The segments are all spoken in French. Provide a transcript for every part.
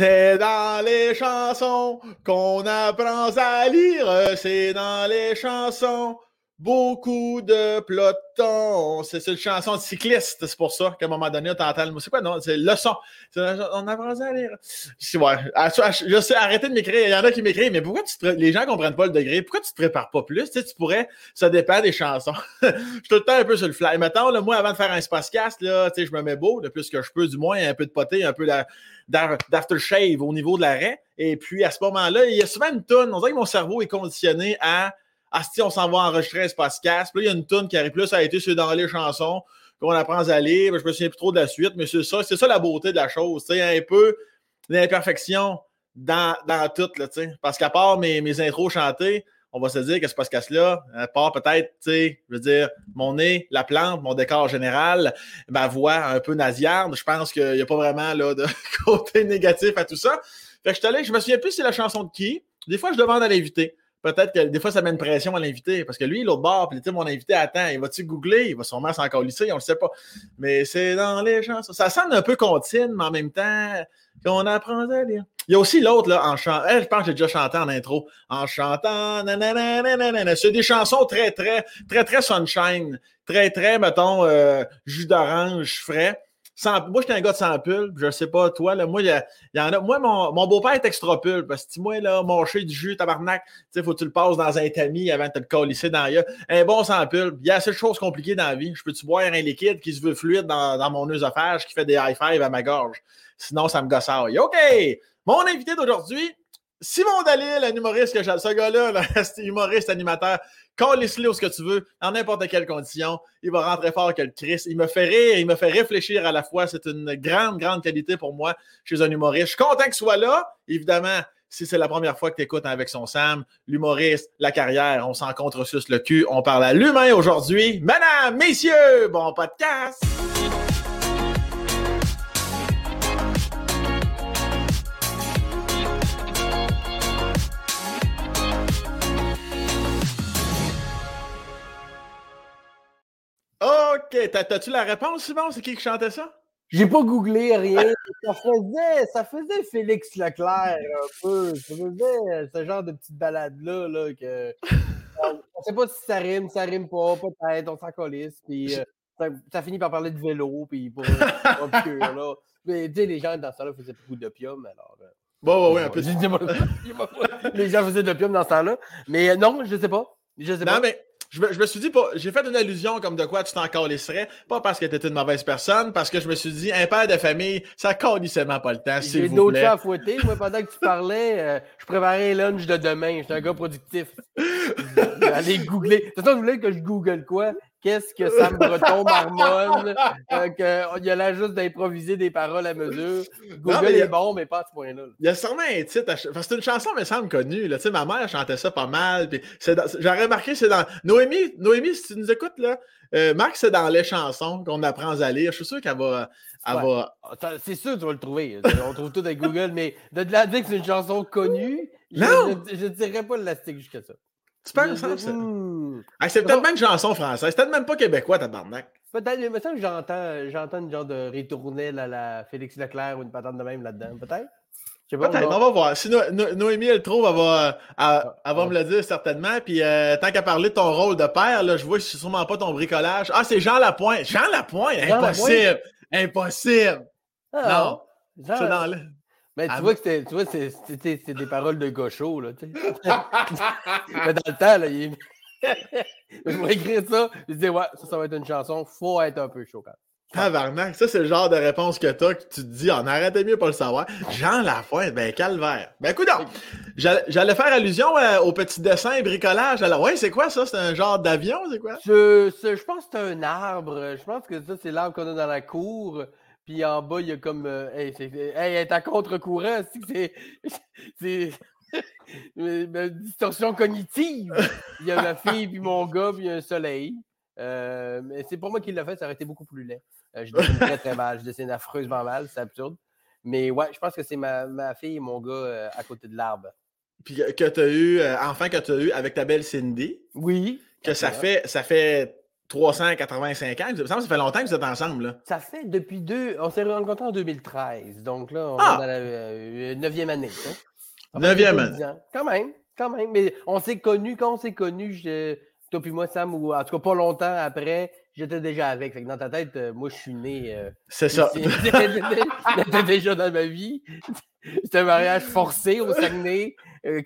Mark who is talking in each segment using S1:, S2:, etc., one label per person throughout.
S1: C'est dans les chansons qu'on apprend à lire. C'est dans les chansons. Beaucoup de pelotons. C'est une chanson de cycliste, c'est pour ça qu'à un moment donné, on t'entend C'est quoi, non? C'est leçon. On apprend à lire. Ouais. Je sais, arrêtez de m'écrire. Il y en a qui m'écrivent, mais pourquoi tu te... les gens comprennent pas le degré? Pourquoi tu te prépares pas plus? Tu, sais, tu pourrais, ça dépend des chansons. je suis tout le temps un peu sur le fly. Mettons, là, moi, avant de faire un spacecast, là, tu sais, je me mets beau, le plus que je peux, du moins, un peu de poté, un peu d'aftershave au niveau de l'arrêt. Et puis, à ce moment-là, il y a souvent une tonne. On dirait que mon cerveau est conditionné à ah, si on s'en va enregistrer un podcast. Puis là, il y a une tonne qui arrive plus, ça a été sur dans les chansons qu'on apprend à lire. Je me souviens plus trop de la suite, mais c'est ça, c'est ça la beauté de la chose. Sais, un peu l'imperfection dans, dans tout, là. Parce qu'à part mes, mes intros chantées, on va se dire que ce podcast-là, à part peut-être, je veux dire, mon nez, la plante, mon décor général, ma voix un peu nasillarde, je pense qu'il n'y a pas vraiment là, de côté négatif à tout ça. Fait que je te je me souviens plus c'est la chanson de qui. Des fois, je demande à l'invité peut-être que des fois, ça met une pression à l'invité. Parce que lui, l'autre bord, puis mon invité attend, il va-tu googler? Il va sûrement s'en lycée, on le sait pas. Mais c'est dans les chansons. Ça sonne un peu contine, mais en même temps, qu'on apprend à lire. Il y a aussi l'autre, là, en chantant. je pense que j'ai déjà chanté en intro. En chantant. C'est des chansons très, très, très, très sunshine. Très, très, mettons, euh, jus d'orange frais moi, j'étais un gars de sans pulpe. Je sais pas, toi, là, moi, il y, en a. Moi, mon, beau-père est extra pulpe. Parce que moi, là, manger du jus, tabarnak, tu sais, faut que tu le passes dans un tamis avant de te le colisser dans l'œil. Un bon sans pulpe. Il y a assez de choses compliquées dans la vie. Je peux-tu boire un liquide qui se veut fluide dans, dans mon œsophage, qui fait des high five à ma gorge? Sinon, ça me gossaille. OK! Mon invité d'aujourd'hui, Simon Dalil, un humoriste que j'ai. Ce gars-là, là, humoriste, animateur, Où ce que tu veux, en n'importe quelle condition. Il va rentrer fort que le Chris. Il me fait rire, il me fait réfléchir à la fois. C'est une grande, grande qualité pour moi chez un humoriste. Je suis content qu'il soit là. Évidemment, si c'est la première fois que tu écoutes avec son Sam, l'humoriste, la carrière, on s'en contre le cul. On parle à l'humain aujourd'hui. Madame, messieurs, bon podcast! OK. T'as-tu la réponse, Simon? C'est qui qui chantait ça?
S2: J'ai pas googlé rien. Ça faisait, ça faisait Félix Leclerc un peu. Ça faisait ce genre de petite balade-là là, que. On sait pas si ça rime, ça rime pas, peut-être, on s'en colisse. Puis euh, ça, finit par parler de vélo, puis pour obscur, là. Mais tu sais, les gens dans ce temps-là faisaient beaucoup d'opium, alors. Euh,
S1: bon, ouais, ouais, un peu.
S2: les gens faisaient de l'opium dans ce temps-là. Mais euh, non, je sais pas. Je sais
S1: non, mais je me, je me, suis dit, j'ai fait une allusion comme de quoi tu t'en calisserais, pas parce que tu étais une mauvaise personne, parce que je me suis dit, un père de famille, ça calissement pas le temps, s'il vous
S2: plaît. J'ai d'autres à fouetter. Moi, pendant que tu parlais, euh, je préparais lunch de demain. J'étais un gars productif. Allez googler. De toute façon, vous voulez que je google quoi? Qu'est-ce que Sam Breton marmonne? Euh, il y a là juste d'improviser des paroles à mesure. Google est bon, mais pas à ce point-là.
S1: Il y a sûrement un titre. C'est une chanson, mais semble connue. Là. ma mère chantait ça pas mal. J'ai remarqué, c'est dans. Noémie, Noémie, si tu nous écoutes, là, euh, Marc, c'est dans les chansons qu'on apprend à lire. Je suis sûr qu'elle va. va...
S2: C'est sûr que tu vas le trouver. On trouve tout avec Google, mais de là dire que c'est une chanson connue,
S1: non!
S2: je ne dirais pas l'élastique jusqu'à ça.
S1: Tu penses, ça? c'est peut-être même une chanson française. C'est peut-être même pas québécois, tabarnak.
S2: Peut-être, mais ça que j'entends, j'entends une genre de ritournelle à la Félix Leclerc ou une patente de même là-dedans. Peut-être?
S1: Peut-être, on va voir. Si Noémie, elle trouve, elle va, elle, va me le dire certainement. Puis euh, tant qu'à parler de ton rôle de père, là, je vois que c'est sûrement pas ton bricolage. Ah, c'est Jean Lapointe. Jean Lapointe, impossible. Impossible. Ah, non. C'est dans le...
S2: Mais tu, vois que tu vois c'est des paroles de gaucho, là, tu sais. Mais dans le temps, là, il... je vais écrire ça, je dis, ouais, ça, ça va être une chanson, faut être un peu chaud quand même.
S1: Tabarnak, ça c'est le genre de réponse que t'as que tu te dis, on arrête mieux pas le savoir. Jean Lafointe, ben calvaire. Ben écoute, j'allais faire allusion euh, au petit dessin et bricolage. Alors ouais, c'est quoi ça? C'est un genre d'avion, c'est quoi?
S2: Je, je pense que c'est un arbre. Je pense que ça, c'est l'arbre qu'on a dans la cour. Puis en bas, il y a comme. Euh, hey, c'est, hey, elle est à contre-courant. C'est. C'est. distorsion cognitive. Il y a ma fille, puis mon gars, puis un soleil. Euh, mais c'est pour moi qui l'a fait, ça aurait été beaucoup plus laid. Euh, je dessine très très mal, je dessine affreusement mal, c'est absurde. Mais ouais, je pense que c'est ma, ma, fille et mon gars à côté de l'arbre.
S1: Puis que tu as eu, enfin que tu as eu avec ta belle Cindy.
S2: Oui.
S1: Que ça fait, ça fait 385 ans. Ça, me semble que ça fait longtemps que vous êtes ensemble. Là.
S2: Ça fait depuis deux. On s'est rencontrés en 2013. Donc là, on
S1: Ah!
S2: est dans la euh, neuvième année. hein.
S1: Neuvième année.
S2: Quand même, quand même. Mais on s'est connus, quand on s'est connus, je- toi puis moi, Sam, ou en tout cas pas longtemps après, j'étais déjà avec. Fait que dans ta tête, euh, moi, je suis né. euh,
S1: C'est ça.
S2: J'étais déjà dans ma vie. C'était un mariage forcé au Saguenay. euh,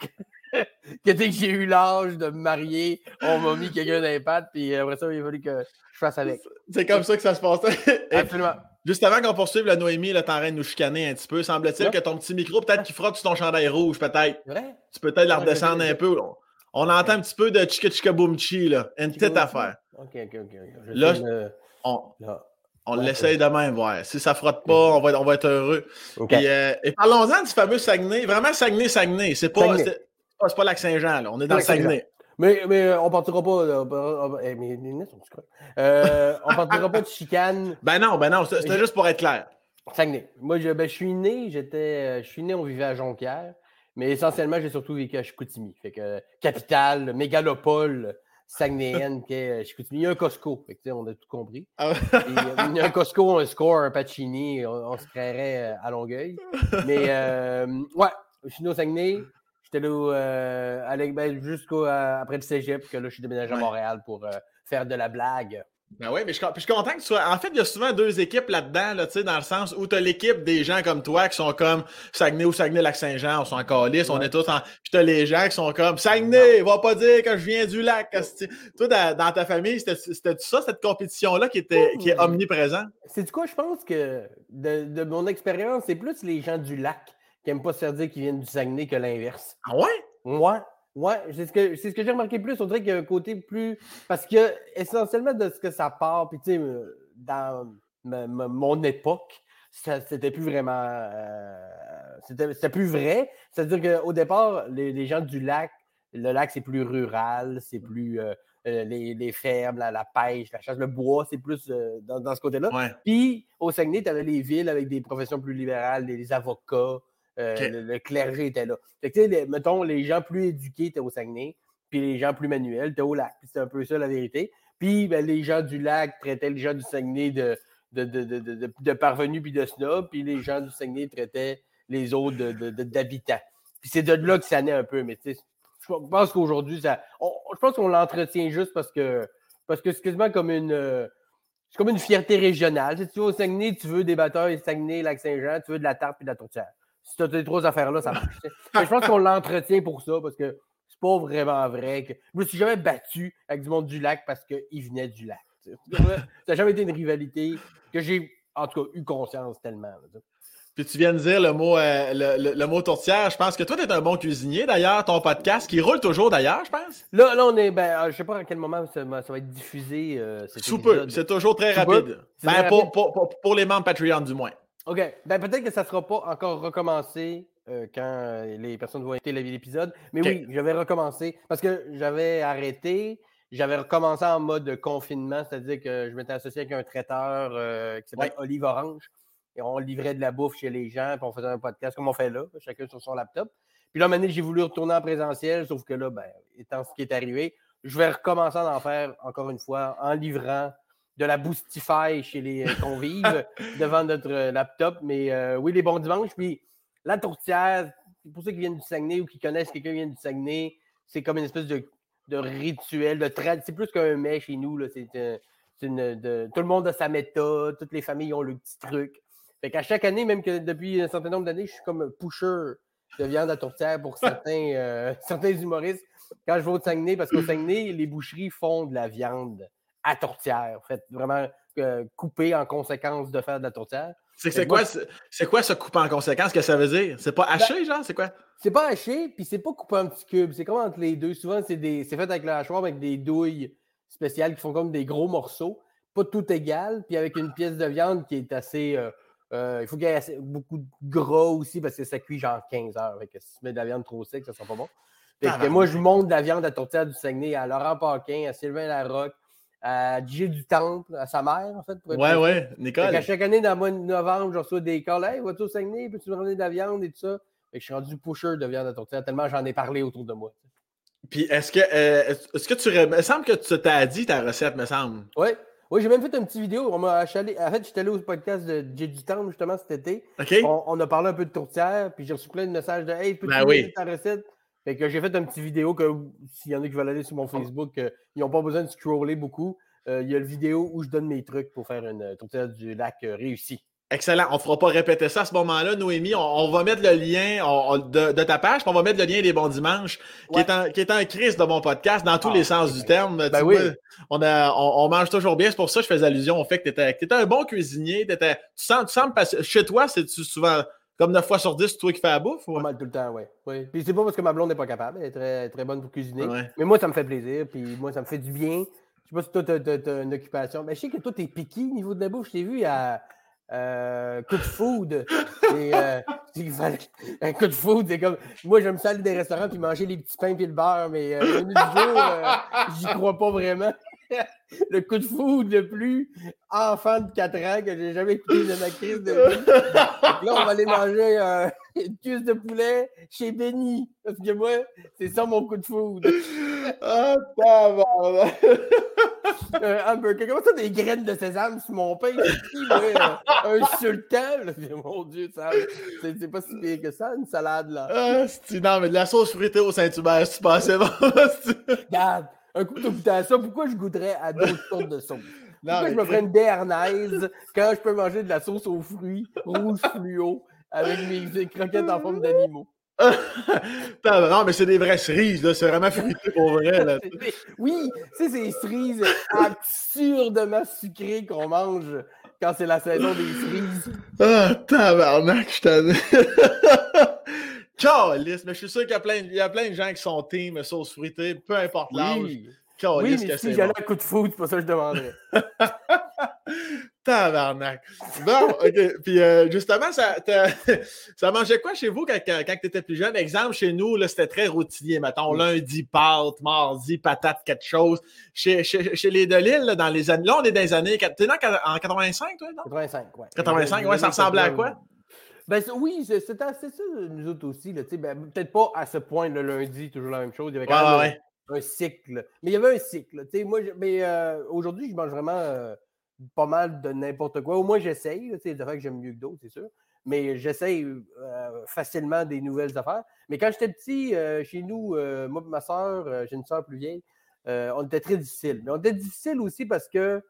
S2: que dès que j'ai eu l'âge de me marier, on m'a mis quelqu'un dans les pattes, puis après ça, il a fallu que je fasse avec.
S1: C'est comme ça que ça se passait.
S2: Absolument.
S1: Juste avant qu'on poursuive la Noémie, t'es en train de nous chicaner un petit peu. Semble-t-il
S2: Ouais.
S1: que ton petit micro, peut-être qu'il frotte sur ton chandail rouge, peut-être. Tu peux peut-être la redescendre un peu. On, on entend un petit peu de chika chika boom chi, là. Une petite affaire.
S2: Ok, ok, ok. Je
S1: Là,
S2: le-
S1: On, on
S2: Ouais,
S1: l'essaye de même, voir. Si ça frotte pas, on va, être- on va être heureux. Euh, et parlons-en du fameux Saguenay. Vraiment Saguenay, Saguenay. C'est pas,
S2: Saguenay.
S1: C'est pas, Lac-Saint-Jean, là. On est dans le. Saguenay.
S2: Mais, mais euh, on partira pas. là, eh, mes lunettes sont croches. Euh, on partira pas de chicane.
S1: Ben non, ben non. C'était juste pour être clair.
S2: Saguenay. Moi, je, ben, je suis né, j'étais. euh, Je suis né, on vivait à Jonquière. Mais essentiellement, j'ai surtout vécu à Chicoutimi. Fait que capitale, mégalopole saguenéenne qu'est euh, Chicoutimi. Il y a un Costco. Fait que, on a tout compris.
S1: Ah ouais.
S2: Et, il y a un Costco, un score, un Pacini, on, on se créerait à Longueuil. Mais euh, ouais, je suis né au Saguenay. J'étais là euh, à ben, jusqu'au euh, après le cégep, que là, je suis déménagé à. Montréal pour euh, faire de la blague.
S1: Ben oui, mais je, je suis content que tu sois. En fait, il y a souvent deux équipes là-dedans, là, tu sais, dans le sens où tu as l'équipe des gens comme toi qui sont comme Saguenay ou Saguenay-Lac-Saint-Jean, on s'en calisse, on
S2: Ouais.
S1: est tous en. Puis tu as les gens qui sont comme Saguenay, va pas dire que je viens du lac. Toi, dans, dans ta famille, c'était ça, cette compétition-là qui, était, qui est omniprésente?
S2: C'est du quoi, je pense que de, de mon expérience, c'est plus les gens du lac qui n'aiment pas se faire dire qu'ils viennent du Saguenay que l'inverse.
S1: Ah ouais?
S2: Ouais, ouais, c'est ce que, c'est ce que j'ai remarqué plus. On dirait qu'il y a un côté plus. Parce que, essentiellement, de ce que ça part, puis tu sais, euh, dans ma- ma- mon époque, c'était plus vraiment. euh, c'était, plus vrai. C'est-à-dire qu'au départ, les, les gens du lac, le lac, c'est plus rural, c'est plus. euh, les, les fermes, la, la pêche, la chasse, le bois, c'est plus euh, dans, dans ce côté-là. Puis au Saguenay, tu avais les villes avec des professions plus libérales, les, les avocats, euh, le, le clergé était là. Fait que, tu sais, les- mettons, les gens plus éduqués étaient au Saguenay, puis les gens plus manuels étaient au lac. Puis c'est un peu ça la vérité. Puis ben, les gens du lac traitaient les gens du Saguenay de, de, de, de, de- parvenus puis de snobs, puis les gens du Saguenay traitaient les autres d'habitants. Puis c'est de là que ça naît un peu, mais tu sais, je pense qu'aujourd'hui, ça. on- je pense qu'on l'entretient juste parce que parce que c'est quasiment comme une. euh, c'est comme une fierté régionale. Si tu vas au Saguenay, tu veux des batteurs, Saguenay, Lac-Saint-Jean, tu veux de la tarte et de la tourtière. Si tu as ces trois affaires-là, ça marche. je pense qu'on l'entretient pour ça parce que c'est pas vraiment vrai. Que... Je me suis jamais battu avec du monde du lac parce qu'il venait du lac. Ça n'a jamais été une rivalité que j'ai, en tout cas, eu conscience tellement. là.
S1: Puis tu viens de dire le mot, euh, le, le- le mot tourtière. Je pense que toi, tu es un bon cuisinier d'ailleurs. Ton podcast qui roule toujours d'ailleurs, je pense.
S2: Là, là, on est. Ben, euh, je sais pas à quel moment ça, va ça va être diffusé. euh, cet
S1: Sous peu. C'est toujours très
S2: Sous
S1: rapide. Ben,
S2: très
S1: pour,
S2: rapide.
S1: pour, pour, pour les membres Patreon, du moins.
S2: OK. Ben, peut-être que ça ne sera pas encore recommencé euh, quand euh, les personnes vont écouter l'épisode. Mais oui, je vais recommencer parce que j'avais arrêté. J'avais recommencé en mode confinement, c'est-à-dire que je m'étais associé avec un traiteur euh, qui s'appelle Olive Orange. Et on livrait de la bouffe chez les gens, puis on faisait un podcast comme on fait là, chacun sur son laptop. Puis là, maintenant, j'ai voulu retourner en présentiel, sauf que là, ben, étant ce qui est arrivé, je vais recommencer à en faire encore une fois en livrant de la Boostify chez les euh, convives devant notre euh, laptop. Mais euh, oui, les bons dimanches. Puis la tourtière, pour ceux qui viennent du Saguenay ou qui connaissent quelqu'un qui vient du Saguenay, c'est comme une espèce de, de rituel, de trad- C'est plus qu'un mets chez nous. là. C'est euh, c'est une, de- tout le monde a sa méthode, toutes les familles ont le petit truc. Fait qu'à chaque année, même que depuis un certain nombre d'années, je suis comme un pusher de viande à tourtière pour certains, euh, certains humoristes. Quand je vais au Saguenay, parce qu'au Saguenay, les boucheries font de la viande à tourtière. En fait, vraiment euh, coupée en conséquence de faire de la tourtière.
S1: C'est
S2: moi,
S1: quoi, c'est quoi ce coupe en conséquence? Que ça veut dire? C'est pas haché, genre? C'est quoi?
S2: C'est pas haché, puis c'est pas coupé en petits cubes. C'est comme entre les deux. Souvent, c'est des- c'est fait avec le hachoir, avec des douilles spéciales qui font comme des gros morceaux. Pas tout égal, puis avec une pièce de viande qui est assez. euh, euh, il faut qu'il y ait assez- beaucoup de gras aussi parce que ça cuit genre 15 heures. Fait que si tu mets de la viande trop sec, ça sera pas bon. Fait que moi, je monte de la viande à tourtière du Saguenay à Laurent Paquin, à Sylvain Larocque, à J. du Temple, à sa mère, en fait. pour être
S1: Ouais, ouais,
S2: Fait
S1: Nicole.
S2: qu'à chaque année, dans le mois de novembre, je reçois des calls. Hey, vas-tu au Saguenay? Peux-tu me ramener de la viande et tout ça? Fait que je suis rendu pusher de viande à tourtière tellement j'en ai parlé autour de moi.
S1: Puis est-ce que, euh, est-ce que tu. Il me semble que tu t'as dit ta recette, me semble.
S2: Oui. Oui, j'ai même fait une petite vidéo. On m'a achalé... En fait, j'étais allé au podcast de J du Town justement cet été.
S1: OK?
S2: On, on a parlé un peu de tourtière, puis j'ai reçu plein de messages de Hey, peux-tu
S1: Ben oui.
S2: ta recette? Fait que j'ai fait une petite vidéo que s'il y en a qui veulent aller sur mon Facebook, euh, ils n'ont pas besoin de scroller beaucoup. Euh, Il y a le vidéo où je donne mes trucs pour faire une euh, tourtière du lac réussie.
S1: Excellent. On ne fera pas répéter ça à ce moment-là, Noémie. On, on va mettre le lien on- on- de, de ta page, puis on va mettre le lien des bons dimanches, qui, est un, qui est un Christ de mon podcast, dans tous
S2: Ah,
S1: les sens du terme.
S2: Ben
S1: vois,
S2: oui.
S1: on, a, on, on mange toujours bien. C'est pour ça que je fais allusion au fait que tu étais, un bon cuisinier. tu, sens, tu sembles Chez toi, c'est-tu souvent comme 9 fois sur 10, c'est toi qui fais la bouffe? ou-
S2: Pas mal tout le temps, oui. oui. Puis c'est pas parce que ma blonde n'est pas capable, elle est très, très bonne pour cuisiner.
S1: Ouais.
S2: Mais moi, ça me fait plaisir, puis moi, ça me fait du bien. Je sais pas si toi, t'as, t'as- t'as une occupation. Mais je sais que toi, t'es piqué au niveau de la bouffe. Je t'ai vu à euh, Coup de Food. Et, euh, un coup de food, c'est comme. Moi, j'aime ça aller des restaurants puis manger les petits pains puis le beurre, mais euh, le menu du jour, euh, j'y crois pas vraiment. le coup de food le plus enfant de 4 ans que j'ai jamais écouté de ma crise de vie. Là, on va aller manger euh, une cuisse de poulet chez Benny. Parce que moi, c'est ça mon coup de food.
S1: Ah, tabarnak.
S2: Un hamburger. Comment ça, des graines de sésame sur mon pain? Un sultan? Mon Dieu, ça, c'est pas si pire que ça, une salade, là.
S1: Ah, non, mais de la sauce fruitée au Saint-Hubert, c'est pas assez bon. c'est-
S2: Regarde, un coup, tu goûté à ça, pourquoi je goûterais à d'autres sortes de sauce?
S1: non,
S2: Pourquoi je me ferais une béarnaise quand je peux manger de la sauce aux fruits rouge fluo avec mes croquettes en forme d'animaux?
S1: Non, mais c'est des vraies cerises, là. C'est vraiment fruité pour vrai, là.
S2: Oui, c'est ces cerises absurdement sucrées qu'on mange quand c'est la saison des cerises.
S1: Ah, tabarnak, je t'en Calice, mais je suis sûr qu'il y a plein, il y a plein de gens qui sont team sauce fruitée, peu importe l'âge.
S2: Oui,
S1: Calice
S2: oui
S1: que
S2: mais si
S1: c'est
S2: j'allais
S1: bon?
S2: à coup de foot, c'est pas ça que je demanderais.
S1: Tabarnak. Bon, OK. Puis euh, justement, ça, ça mangeait quoi chez vous quand, quand, quand tu étais plus jeune? Exemple, chez nous, c'était très routinier. Mettons, lundi, pâtes, mardi, patate, quelque chose. Chez, chez, chez les Delille, là, dans les années... Là, on est dans les années... T'es en 85, toi, non?
S2: 85, ouais.
S1: 85, ouais, ça ressemblait à quoi?
S2: Ben c'est- oui, c'est- c'était assez ça, nous autres aussi. Là, ben, Peut-être pas à ce point le lundi, toujours la même chose. Il y avait quand
S1: ouais,
S2: même
S1: ouais.
S2: un, un cycle. Mais il y avait un cycle. Moi, je- mais euh, aujourd'hui, je mange vraiment euh, pas mal de n'importe quoi. Au moins, j'essaye. Des affaires que j'aime mieux que d'autres, c'est sûr. Mais j'essaye euh, facilement des nouvelles affaires. Mais quand j'étais petit, chez nous, moi et ma soeur, j'ai une soeur plus vieille, on était très difficile. Mais on était difficile aussi parce que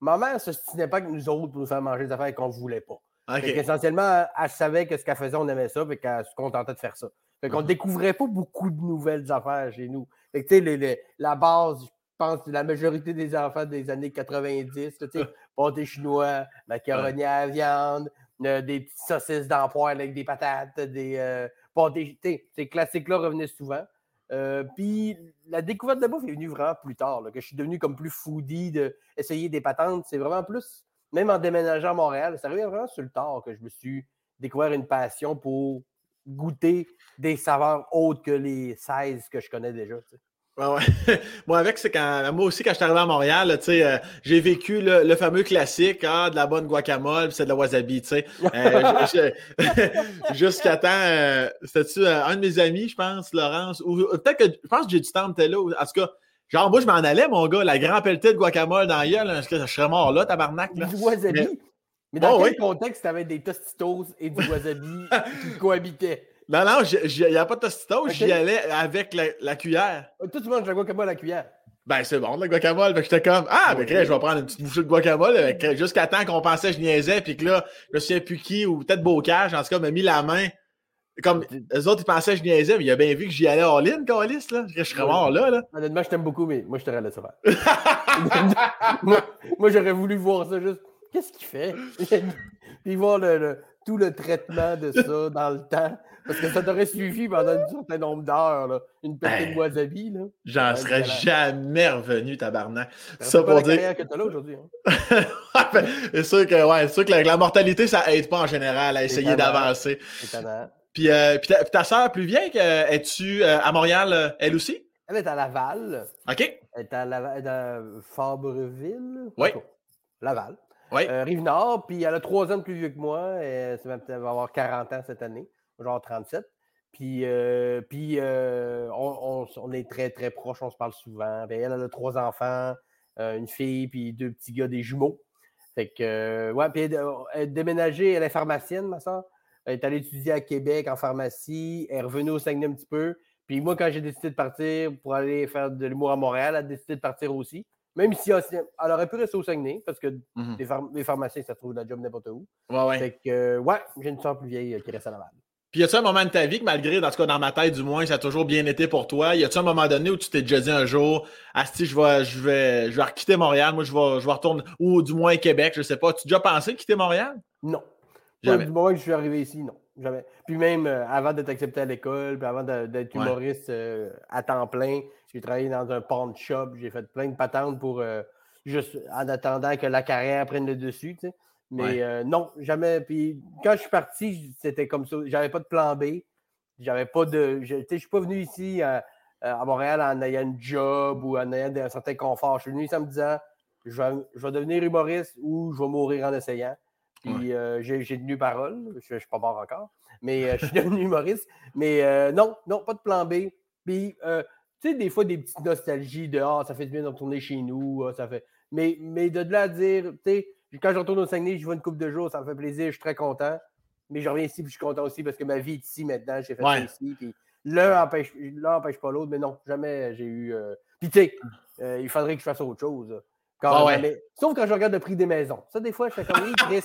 S2: ma mère ne se stinait pas que nous autres pour nous faire manger des affaires qu'on ne voulait pas. Qu'essentiellement, elle, savait que ce qu'elle faisait, on aimait ça, fait qu'elle se contentait de faire ça. Fait qu'on ne
S1: Mhm.
S2: découvrait pas beaucoup de nouvelles affaires chez nous. Fait que, les- les- la base, je pense, la majorité des enfants des années 90, là, tu sais, pâté chinois, macaroni à la viande, euh, des petites saucisses d'empoire avec des patates, des euh, pâtés, ces classiques-là revenaient souvent. Euh, Puis la découverte de la bouffe est venue vraiment plus tard, là, que je suis devenu comme plus foodie d'essayer des patentes. C'est vraiment plus même en déménageant à Montréal, c'est arrivé vraiment sur le tard que je me suis découvert une passion pour goûter des saveurs autres que les 16 que je connais déjà.
S1: Ouais. Moi, avec, c'est quand. Moi aussi, quand je suis arrivé à Montréal, euh, j'ai vécu le, le fameux classique, ah, de la bonne guacamole, c'est de la wasabi. Euh, Jusqu'à temps, euh, c'était-tu euh, un de mes amis, je pense, Laurence, ou peut-être que je pense que j'ai du temps, là. En tout cas, genre, moi, je m'en allais, mon gars, la grand pelletée de guacamole dans la gueule, là, que je serais mort là, tabarnak, là.
S2: Du wasabi.
S1: Mais-
S2: Mais, dans
S1: Oh,
S2: quel
S1: oui.
S2: contexte tu avais des tostitos et du wasabi qui cohabitaient?
S1: Non, non, il n'y a pas de tostitos, j'y allais avec la, la cuillère.
S2: Toi, tu manges la guacamole à la cuillère.
S1: Ben, c'est bon, le guacamole. Fait que j'étais comme, ah, ben, je vais prendre une petite bouchée de guacamole. Jusqu'à temps qu'on pensait que je niaisais, puis que là, je me souviens plus qui, ou peut-être Bocage, en tout cas, m'a mis la main. Comme, les autres, ils pensaient que je niaisais, mais il a bien vu que j'y allais all-in, Calis, là. Je serais mort là, là.
S2: Honnêtement, je t'aime beaucoup, mais moi, je te laissé faire. moi, moi, j'aurais voulu voir ça juste. Qu'est-ce qu'il fait? Puis voir le- le- tout le traitement de ça dans le temps. Parce que ça t'aurait suivi pendant un certain nombre d'heures. là. Une petite
S1: Ben,
S2: wasabi. Là.
S1: J'en serais jamais revenu, tabarnak.
S2: C'est
S1: Ça pour
S2: la
S1: dire.
S2: carrière que t'as là aujourd'hui. hein.
S1: Ben, c'est sûr que, ouais, c'est sûr que la, la mortalité, ça aide pas en général à essayer d'avancer. Puis, euh, puis ta, puis ta soeur plus vieille, es-tu euh, à Montréal, euh, elle aussi?
S2: Elle est à Laval.
S1: OK?
S2: Elle est à, Laval, elle à Fabreville.
S1: Oui.
S2: Laval.
S1: Oui.
S2: Euh, Rive-Nord, puis elle a trois ans de plus vieux que moi. Et ça va avoir 40 ans cette année, genre 37. Puis, euh, puis euh, on, on- on est très, très proches, on se parle souvent. Ben, elle, elle a trois enfants, une fille, puis deux petits gars, des jumeaux. Fait que, ouais, puis elle, elle est déménagée, elle est pharmacienne, ma soeur. Elle est allée étudier à Québec en pharmacie. Elle est revenue au Saguenay un petit peu. Puis moi, quand j'ai décidé de partir pour aller faire de l'humour à Montréal, elle a décidé de partir aussi. Même si elle, aurait pu rester au Saguenay, parce que
S1: Mhm.
S2: les, phar- les pharmaciens, ça trouve la job n'importe où.
S1: Ouais, ouais.
S2: Fait que, ouais, j'ai une soeur plus vieille euh, qui reste à Laval.
S1: Puis y a-tu un moment de ta vie que malgré, dans tout cas dans ma tête du moins, ça a toujours bien été pour toi? Y a-tu un moment donné où tu t'es déjà dit un jour, Asti, je vais, je vais, je vais quitter Montréal, moi je vais, je vais retourner, ou du moins Québec, je sais pas. Tu as déjà pensé quitter Montréal?
S2: Non.
S1: Jamais.
S2: Du moment que je suis arrivé ici, non. Jamais. Puis même euh, avant d'être accepté à l'école, puis avant d'être
S1: Ouais.
S2: humoriste euh, à temps plein, j'ai travaillé dans un pawn shop, j'ai fait plein de patentes pour euh, juste en attendant que la carrière prenne le dessus, tu sais. Mais
S1: Ouais.
S2: non, jamais. Puis quand je suis parti, c'était comme ça. J'avais pas de plan B. J'avais pas de. Je je suis pas venu ici à, à Montréal en ayant une job ou en ayant un certain confort. Je suis venu ici en me disant je vais, je vais devenir humoriste ou je vais mourir en essayant. Puis euh, j'ai tenu parole. Je ne suis pas mort encore. Mais euh, je suis devenu humoriste. Mais euh, non, non, pas de plan B. Puis, tu sais, des fois, des petites nostalgies de Ah, ça fait du bien de retourner chez nous. ah, ça fait... mais, mais de là à dire, tu sais, quand je retourne au Saguenay, je vois une couple de jours, ça me fait plaisir, je suis très content. Mais je reviens ici, puis je suis content aussi parce que ma vie est ici maintenant. J'ai fait
S1: Ouais.
S2: ça ici. Puis l'un empêche, l'un empêche pas l'autre, mais non, jamais j'ai eu. euh, Puis, tu sais, euh, il faudrait que je fasse autre chose. Là. Quand
S1: ouais.
S2: mais- Sauf quand je regarde le prix des maisons. Ça, des fois, je fais comme oui, Chris,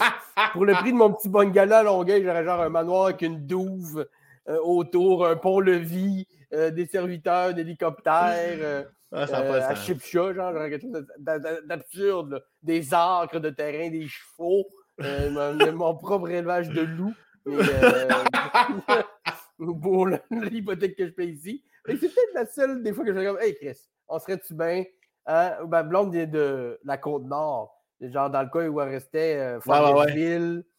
S2: pour le prix de mon petit bungalow à Longueuil, j'aurais genre un manoir avec une douve euh, autour, un pont-levis, euh, des serviteurs d'hélicoptères. euh,
S1: Ah, a
S2: euh, à. Chipcha, genre, j'aurais quelque chose de- d'a- d'a- d'absurde. Des acres de terrain, des chevaux, mon, mon propre élevage de loups. Mais, pour l'hypothèque que je paye ici. Que C'est peut-être la seule des fois que je comme Hey Chris, on serait-tu bien? Hein? Ma blonde vient de la Côte-Nord, genre dans le cas où elle restait, euh,
S1: ouais,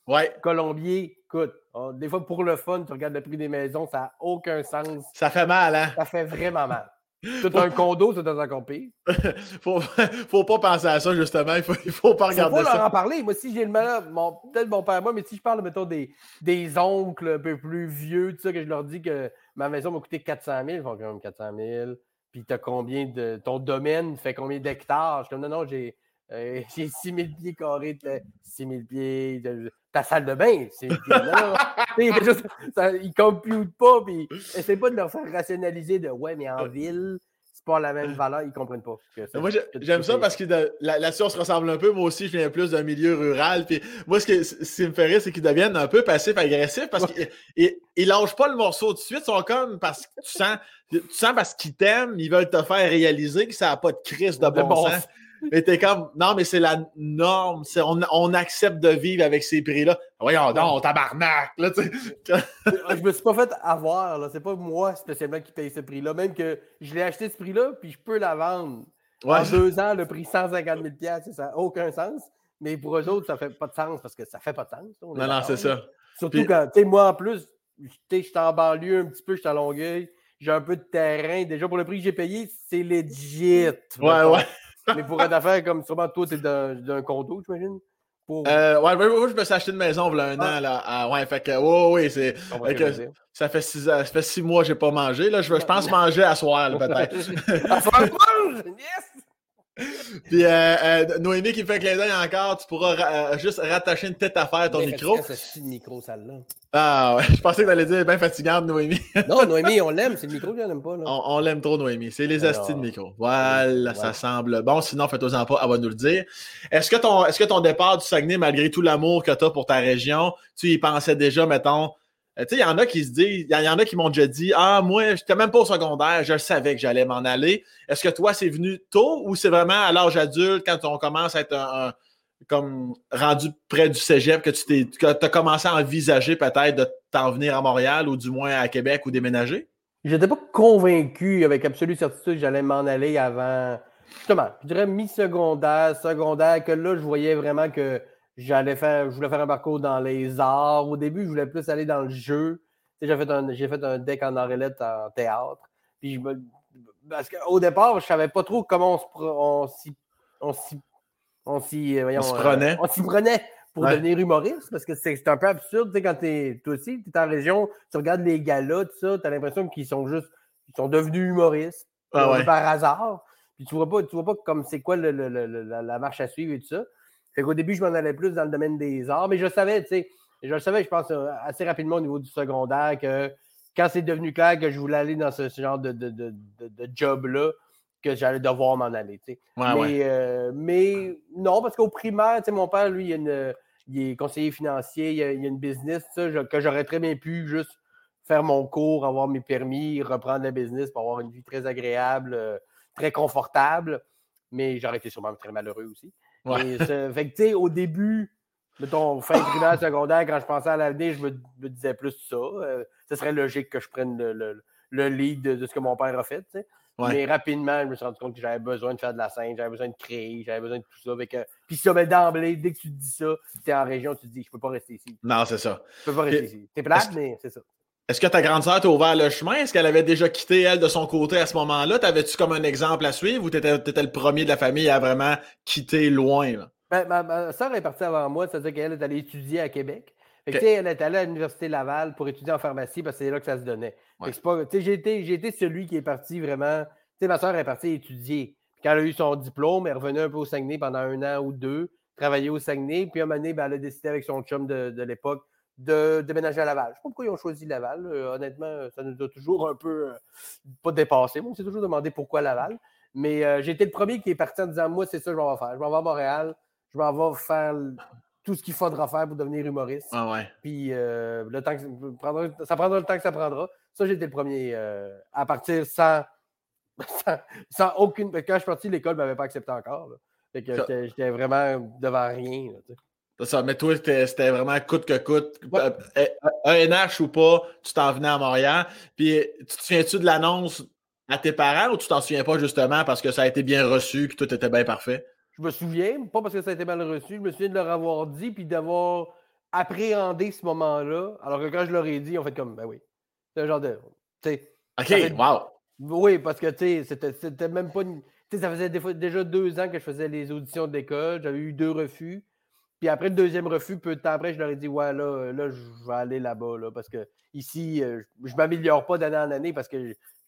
S1: ouais.
S2: Colombier. Écoute, on- des fois pour le fun, tu regardes le prix des maisons, ça n'a aucun sens.
S1: ça fait mal, hein?
S2: Ça fait vraiment mal. Tout un condo, c'est encore pire.
S1: Faut, faut pas penser à ça, justement. Il faut, il faut pas
S2: Faut
S1: regarder
S2: pas leur
S1: ça.
S2: en parler. Moi, si j'ai le malheur, mon- peut-être mon père, moi, mais si je parle, mettons, des, des oncles un peu plus vieux, tout ça, que je leur dis que ma maison m'a coûté 400 000, ils font quand même 400 000. Puis t'as combien de. Ton domaine fait combien d'hectares? Je suis comme, non, non, j'ai. euh, j'ai 6 000 pieds carrés, de- 6 000 pieds, de- ta salle de bain, c'est. Tu il ça- ils computent pas, puis essaie pas de leur faire rationaliser de ouais, mais en ville, pas la même valeur, ils comprennent pas. que
S1: Moi, j'aime ça parce que de- la- là-dessus, on se ressemble un peu. Moi aussi, je viens plus d'un milieu rural. Puis moi, ce, que, ce qui me fait rire, c'est qu'ils deviennent un peu passifs-agressifs parce qu'ils ils, ils lâchent pas le morceau tout de suite. Ils sont comme parce que tu sens, tu sens parce qu'ils t'aiment, ils veulent te faire réaliser que ça n'a pas de crise de
S2: De
S1: bon,
S2: bon
S1: sens. Mais t'es comme, non, mais c'est la norme. c'est- On, on accepte de vivre avec ces prix-là. Voyons donc, tabarnak. Là,
S2: je me suis pas fait avoir, là. C'est pas moi spécialement qui paye ce prix-là. Même que je l'ai acheté ce prix-là, puis je peux la vendre.
S1: Ouais,
S2: en deux ans, le prix 150 000 piastres, ça n'a aucun sens. Mais pour eux autres, ça fait pas de sens parce que ça fait pas de sens. on
S1: non, non, c'est ça.
S2: Surtout
S1: Puis-
S2: quand, tu sais, moi en plus, je suis en banlieue un petit peu, je suis à Longueuil, j'ai un peu de terrain. Déjà, pour le prix que j'ai payé, c'est legit.
S1: Ouais, ouais.
S2: Mais pour une affaire comme sûrement toi, t'es d'un condo, j'imagine? Pour...
S1: Euh, ouais, ouais, ouais, je me suis acheté une maison il y a un
S2: Ah.
S1: an. Là. Ouais, fait que, ouais, c'est. Ça fait six, ans- ça fait six mois que je n'ai pas mangé. Là. Je, je pense manger à soir, peut-être.
S2: Yes!
S1: Puis euh, euh, Noémie qui me fait clin d'œil encore, tu pourras ra- euh, juste rattacher une tête à faire à ton
S2: Bien
S1: micro.
S2: fatigant, ce petit micro, celle-là?
S1: Ah ouais, je pensais que t'allais dire bien fatigante, Noémie.
S2: Non, Noémie, on l'aime, c'est le micro que n'aime pas. Là.
S1: On, on l'aime trop, Noémie. C'est les
S2: Alors,
S1: astis de micro. Voilà,
S2: ouais.
S1: ça semble bon. Sinon, faites-en pas, elle va nous le dire. Est-ce que ton, est-ce que ton départ du Saguenay, malgré tout l'amour que tu as pour ta région, tu y pensais déjà, mettons, sais, il y en a qui se disent, y, en a qui m'ont déjà dit Ah, moi, j'étais même pas au secondaire, je savais que j'allais m'en aller. Est-ce que toi, c'est venu tôt ou c'est vraiment à l'âge adulte, quand on commence à être un- comme rendu près du cégep, que tu t'es, que as commencé à envisager peut-être de t'en venir à Montréal ou du moins à Québec ou déménager?
S2: J'étais pas convaincu avec absolue certitude que j'allais m'en aller avant. Justement, je dirais mi-secondaire, secondaire, que là, je voyais vraiment que j'allais faire, je voulais faire un parcours dans les arts. Au début, je voulais plus aller dans le jeu. J'ai fait un, j'ai fait un deck en orelette en théâtre. Puis je me- parce qu'au départ, je savais pas trop comment on s'y, on s'y, on s'y, euh, euh,
S1: prenait.
S2: on s'y prenait pour
S1: Ouais.
S2: devenir humoriste? Parce que c'est un peu absurde, tu sais, quand t'es, toi aussi, tu es en région, tu regardes les galas, tout ça, tu as l'impression qu'ils sont juste, ils sont devenus humoristes.
S1: Ah ouais.
S2: par hasard. Puis tu vois pas, tu vois pas comme c'est quoi le- le- le- la, la marche à suivre et tout ça. Fait qu'au début, je m'en allais plus dans le domaine des arts, mais je savais, tu sais, je le savais, je pense, euh, assez rapidement au niveau du secondaire que quand c'est devenu clair que je voulais aller dans ce, ce genre de, de, de- de- job-là, que j'allais devoir m'en aller.
S1: Ouais,
S2: mais,
S1: ouais.
S2: euh, mais non, parce qu'au primaire, tu sais, mon père, lui, il, a une- il est conseiller financier, il a, il a une business, je- que j'aurais très bien pu juste faire mon cours, avoir mes permis, reprendre le business pour avoir une vie très agréable, euh, très confortable. Mais j'aurais été sûrement très malheureux aussi.
S1: Ouais.
S2: Mais ça- fait que, tu sais, au début, mettons, fin primaire, secondaire, quand je pensais à l'avenir, je me, me disais plus ça. Euh, ce serait logique que je prenne le, le- le lead de, de ce que mon père a fait, tu sais.
S1: Ouais.
S2: Mais rapidement, je me suis rendu compte que j'avais besoin de faire de la scène, j'avais besoin de créer, j'avais besoin de tout ça. Que- Puis ça, ben, d'emblée, dès que tu te dis ça, tu es en région, tu te dis, je peux pas rester ici.
S1: Non, c'est ça.
S2: Je peux pas rester
S1: Puis,
S2: ici. C'est plate, mais c'est ça.
S1: Est-ce que ta grande sœur t'a ouvert le chemin? Est-ce qu'elle avait déjà quitté, elle, de son côté à ce moment-là? T'avais-tu comme un exemple à suivre ou t'étais, t'étais le premier de la famille à vraiment quitter loin? Là?
S2: Ben, ma, ma soeur est partie avant moi, c'est-à-dire qu'elle est allée étudier à Québec. Fait que, elle est allée à l'Université Laval pour étudier en pharmacie parce que c'est là que ça se donnait.
S1: Ouais.
S2: J'ai été, celui qui est parti vraiment. Ma soeur est partie étudier. Puis quand elle a eu son diplôme, elle revenue un peu au Saguenay pendant un an ou deux, travailler au Saguenay. Puis à un moment donné, ben, elle a décidé avec son chum de, de l'époque de déménager à Laval. Je ne sais pas pourquoi ils ont choisi Laval. euh, honnêtement, ça nous a toujours un peu euh, pas dépassé. Moi, on s'est toujours demandé pourquoi Laval. Mais euh, j'ai été le premier qui est parti en disant Moi, c'est ça que je m'en vais faire. Je m'en vais à Montréal. Je m'en vais faire tout ce qu'il faudra faire pour devenir humoriste.
S1: Ah ouais.
S2: Puis euh, le temps que, prendra- ça prendra le temps que ça prendra. Ça, j'ai été le premier euh, à partir sans, sans, sans aucune. Quand je suis parti, l'école ne m'avait pas accepté encore. j'étais vraiment devant rien. là,
S1: ça. Mais toi, c'était, vraiment coûte que coûte.
S2: Ouais.
S1: Euh, euh, ENH ou pas, tu t'en venais à Montréal. Puis, tu te souviens-tu de l'annonce à tes parents ou tu t'en souviens pas justement parce que ça a été bien reçu puis tout était bien parfait?
S2: Je me souviens, pas parce que ça a été mal reçu, je me souviens de leur avoir dit puis d'avoir appréhendé ce moment-là. Alors que quand je leur ai dit, ont fait comme, ben oui. C'est un genre de.
S1: OK,
S2: fait-
S1: wow.
S2: Oui, parce que, tu sais, c'était- c'était même pas. une- Tu sais, ça faisait des fois- déjà deux ans que je faisais les auditions d'école. J'avais eu deux refus. Puis après le deuxième refus, peu de temps après, je leur ai dit, ouais, là, là je vais aller là-bas, là, parce que ici, euh, je ne m'améliore pas d'année en année parce que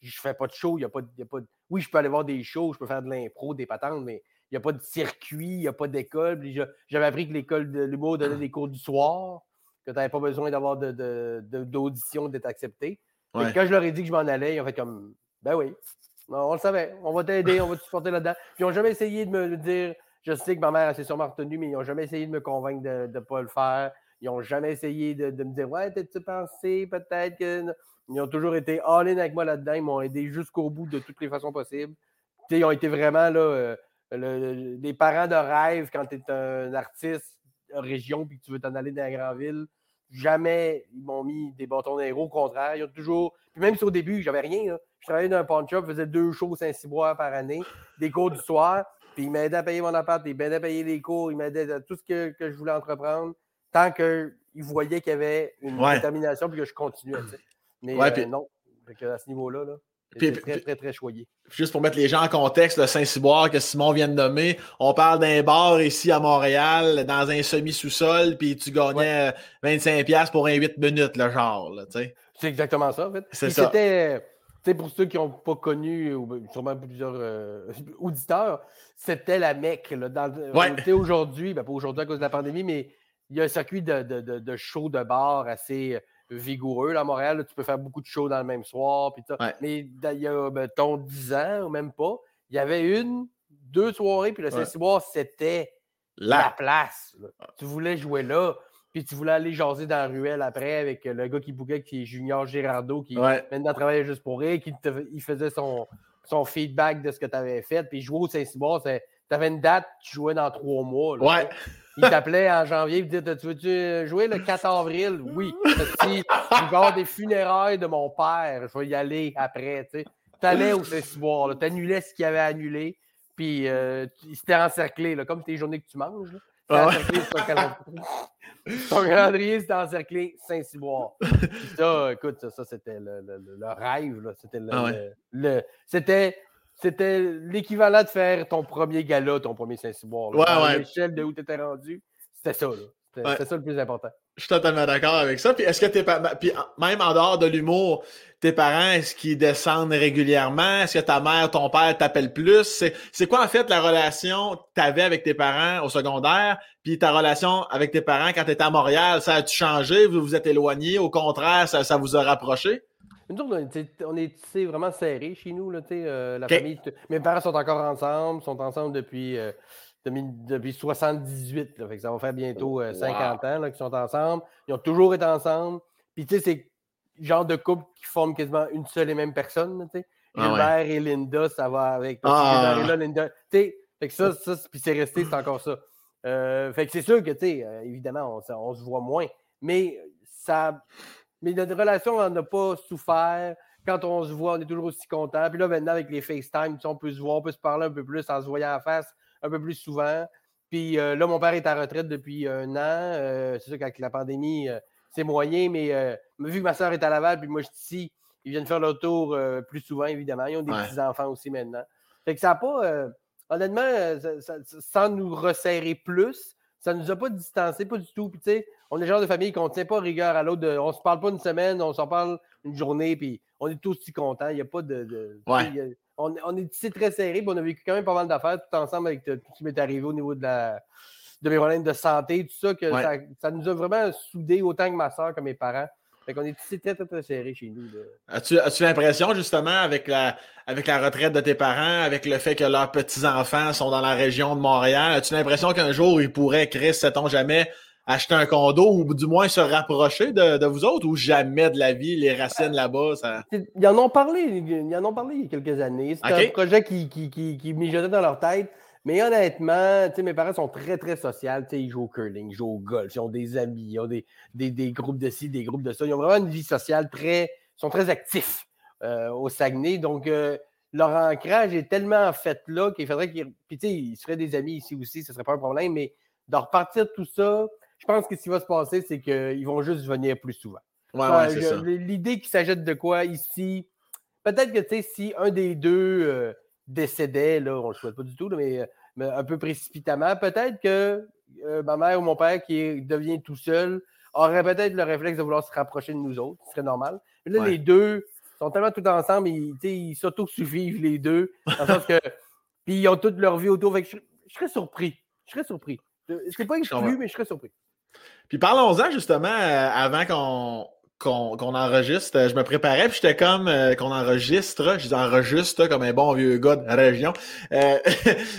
S2: je ne fais pas de show. Y a pas, de- y a pas de- Oui, je peux aller voir des shows, je peux faire de l'impro, des patentes, mais il n'y a pas de circuit, il n'y a pas d'école. J'avais appris que l'école de l'humour donnait des cours du soir, que tu n'avais pas besoin d'avoir de- d'audition, d'être accepté.
S1: Ouais.
S2: Quand je leur ai dit que je m'en allais, ils ont fait comme Ben oui, Non, on le savait, on va t'aider, on va te supporter là-dedans. Puis ils n'ont jamais essayé de me dire Je sais que ma mère s'est sûrement retenue, mais ils n'ont jamais essayé de me convaincre de ne pas le faire. Ils n'ont jamais essayé de, me dire Ouais, t'as-tu pensé? Peut-être que. Ils ont toujours été all-in avec moi là-dedans. Ils m'ont aidé jusqu'au bout de toutes les façons possibles. Ils ont été vraiment là, euh, le- le- des parents de rêve quand tu es un artiste région puis que tu veux t'en aller dans la grande ville. Jamais ils m'ont mis des bâtons les roues. Au contraire, ils ont toujours. Puis même si au début, j'avais rien, je travaillais dans un pawn shop, faisais deux shows Saint-Cyboire par année, des cours du soir, puis ils m'aidaient à payer mon appart, ils m'aidaient à payer les cours, ils m'aidaient à tout ce que, que je voulais entreprendre, tant qu'ils voyaient qu'il y avait une
S1: Ouais.
S2: détermination puis que je continuais. Mais
S1: Ouais,
S2: euh,
S1: puis-
S2: non, à ce niveau-là, là,
S1: Puis-
S2: très, très, très choyé.
S1: Juste pour mettre les gens en contexte, le Saint-Cyboire que Simon vient de nommer, on parle d'un bar ici à Montréal, dans un semi-sous-sol, puis tu gagnais euh, 25$ pour un 8 minutes, le genre, là, tu sais.
S2: C'est exactement ça, en fait.
S1: C'est ça.
S2: C'était, sais, pour ceux qui n'ont pas connu, ou ben, sûrement plusieurs euh, auditeurs, c'était la Mecque. Là, dans,
S1: Ouais.
S2: aujourd'hui, ben, pas aujourd'hui à cause de la pandémie, mais il y a un circuit de, de, de, de shows de bar assez euh, vigoureux là, à Montréal. là. tu peux faire beaucoup de shows dans le même soir.
S1: Ouais.
S2: Mais il y a, mettons, 10 ans ou même pas, il y avait une, deux soirées, puis le
S1: Ouais.
S2: Saint-Cyboire, c'était la place. là. Tu voulais jouer là, puis tu voulais aller jaser dans la ruelle après avec euh, le gars qui bouquait, qui est Junior Girardeau, qui
S1: ouais,
S2: maintenant travaillait juste pour rire, qui te- il faisait son, son feedback de ce que tu avais fait. Puis jouer au Saint-Cyboire, tu avais une date, tu jouais dans trois mois. là,
S1: ouais.
S2: Il t'appelait en janvier, il disait Tu veux-tu jouer le 4 avril? Oui. Si il va des funérailles de mon père, je vais y aller après. Tu allais au Saint-Cyboire, tu annulais ce qu'il avait annulé, puis euh, tu- c'était encerclé, là, comme tes journées que tu manges. là. C'était
S1: Ah ouais.
S2: ton calendrier. Ton calendrier, c'était encerclé Saint-Cyboire. Ça, écoute, ça, ça, c'était le, le- le- le rêve. C'était le,
S1: Ah ouais.
S2: le- c'était, c'était l'équivalent de faire ton premier gala, ton premier Saint-Cyboire.
S1: Ouais, ouais.
S2: l'échelle de où tu étais rendu, c'était ça. là. C'est ça le plus important.
S1: Je suis totalement d'accord avec ça. Puis est-ce que tes puis même en dehors de l'humour, tes parents, est-ce qu'ils descendent régulièrement? Est-ce que ta mère, ton père t'appellent plus? C'est quoi en fait la relation que tu avais avec tes parents au secondaire? Puis ta relation avec tes parents quand tu étais à Montréal, ça a-tu changé? Vous vous êtes éloigné? Au contraire, ça, ça vous a rapproché?
S2: Nous, on est, vraiment serrés chez nous. Là, euh, la famille, mes parents sont encore ensemble, sont ensemble depuis, euh, depuis 78. Là, fait que ça va faire bientôt 50 euh, ans qu'ils sont ensemble. Ils ont toujours été ensemble. Puis, tu sais, c'est le genre de couple qui forment quasiment une seule et même personne. Sais. Ah, et Linda, ça va avec. Ah. là, Linda. Tu sais, fait que ça, ça puis c'est resté, c'est encore ça. fait que c'est sûr que, tu sais, évidemment, on, on, se voit moins. Mais ça, mais notre relation on n'a pas souffert. Quand on se voit, on est toujours aussi content. Puis là, maintenant, avec les FaceTime, on peut se voir, on peut se parler un peu plus en se voyant en face un peu plus souvent. Puis euh, là, mon père est à retraite depuis un an. Euh, c'est sûr qu'avec la pandémie, euh, c'est moyen, mais vu que ma soeur est à Laval, puis moi, je suis ici, ils viennent faire leur tour plus souvent, évidemment. Ils ont des petits-enfants aussi maintenant. Fait que ça n'a pas, honnêtement, sans nous resserrer plus, ça ne nous a pas distancés, pas du tout. Puis, tu sais, on est le genre de famille qu'on ne tient pas rigueur à l'autre. On ne se parle pas une semaine, on s'en parle une journée, puis on est tous aussi contents. Il n'y a pas de. on, est ici très serré, puis on a vécu quand même pas mal d'affaires tout ensemble avec tout ce qui m'est arrivé au niveau de, la, de mes problèmes de santé, tout ça, que ça, nous a vraiment soudés autant que ma soeur que mes parents. Fait qu'on est ici très, très, très serré chez nous.
S1: As-tu as l'impression, justement, avec la, avec la retraite de tes parents, avec le fait que leurs petits-enfants sont dans la région de Montréal, as-tu l'impression qu'un jour, ils pourraient, Chris, sait-on jamais, acheter un condo ou du moins se rapprocher de, vous autres ou jamais de la vie, les racines là-bas? Ça...
S2: Ils en ont parlé, ils en ont parlé il y a quelques années. C'était un projet qui, qui, qui, qui mijotait dans leur tête. Mais honnêtement, mes parents sont très, très sociaux. Ils jouent au curling, ils jouent au golf, ils ont des amis, ils ont des, des, groupes de ci, des groupes de ça. Ils ont vraiment une vie sociale très. Ils sont très actifs euh, au Saguenay. Donc, euh, leur ancrage est tellement fait là qu'il faudrait qu'ils. Puis, tu sais, ils se feraient des amis ici aussi, ce ne serait pas un problème. Mais de repartir tout ça, je pense que ce qui va se passer, c'est qu'ils vont juste venir plus souvent. L'idée qu'ils s'achètent de quoi ici, peut-être que, tu sais, si un des deux. Euh, décédait, là, on ne le souhaite pas du tout, mais, un peu précipitamment, peut-être que euh, ma mère ou mon père qui devient tout seul aurait peut-être le réflexe de vouloir se rapprocher de nous autres, ce serait normal. Mais là, les deux sont tellement tout ensemble, ils, ils s'auto-suffisent les deux, que. Puis ils ont toute leur vie autour. je, serais surpris. Je serais surpris. C'est pas exclu, mais je serais surpris.
S1: Puis parlons-en justement euh, avant qu'on enregistre. Euh, je me préparais, puis j'étais comme euh, qu'on enregistre. Je dis enregistre comme un bon vieux gars de région.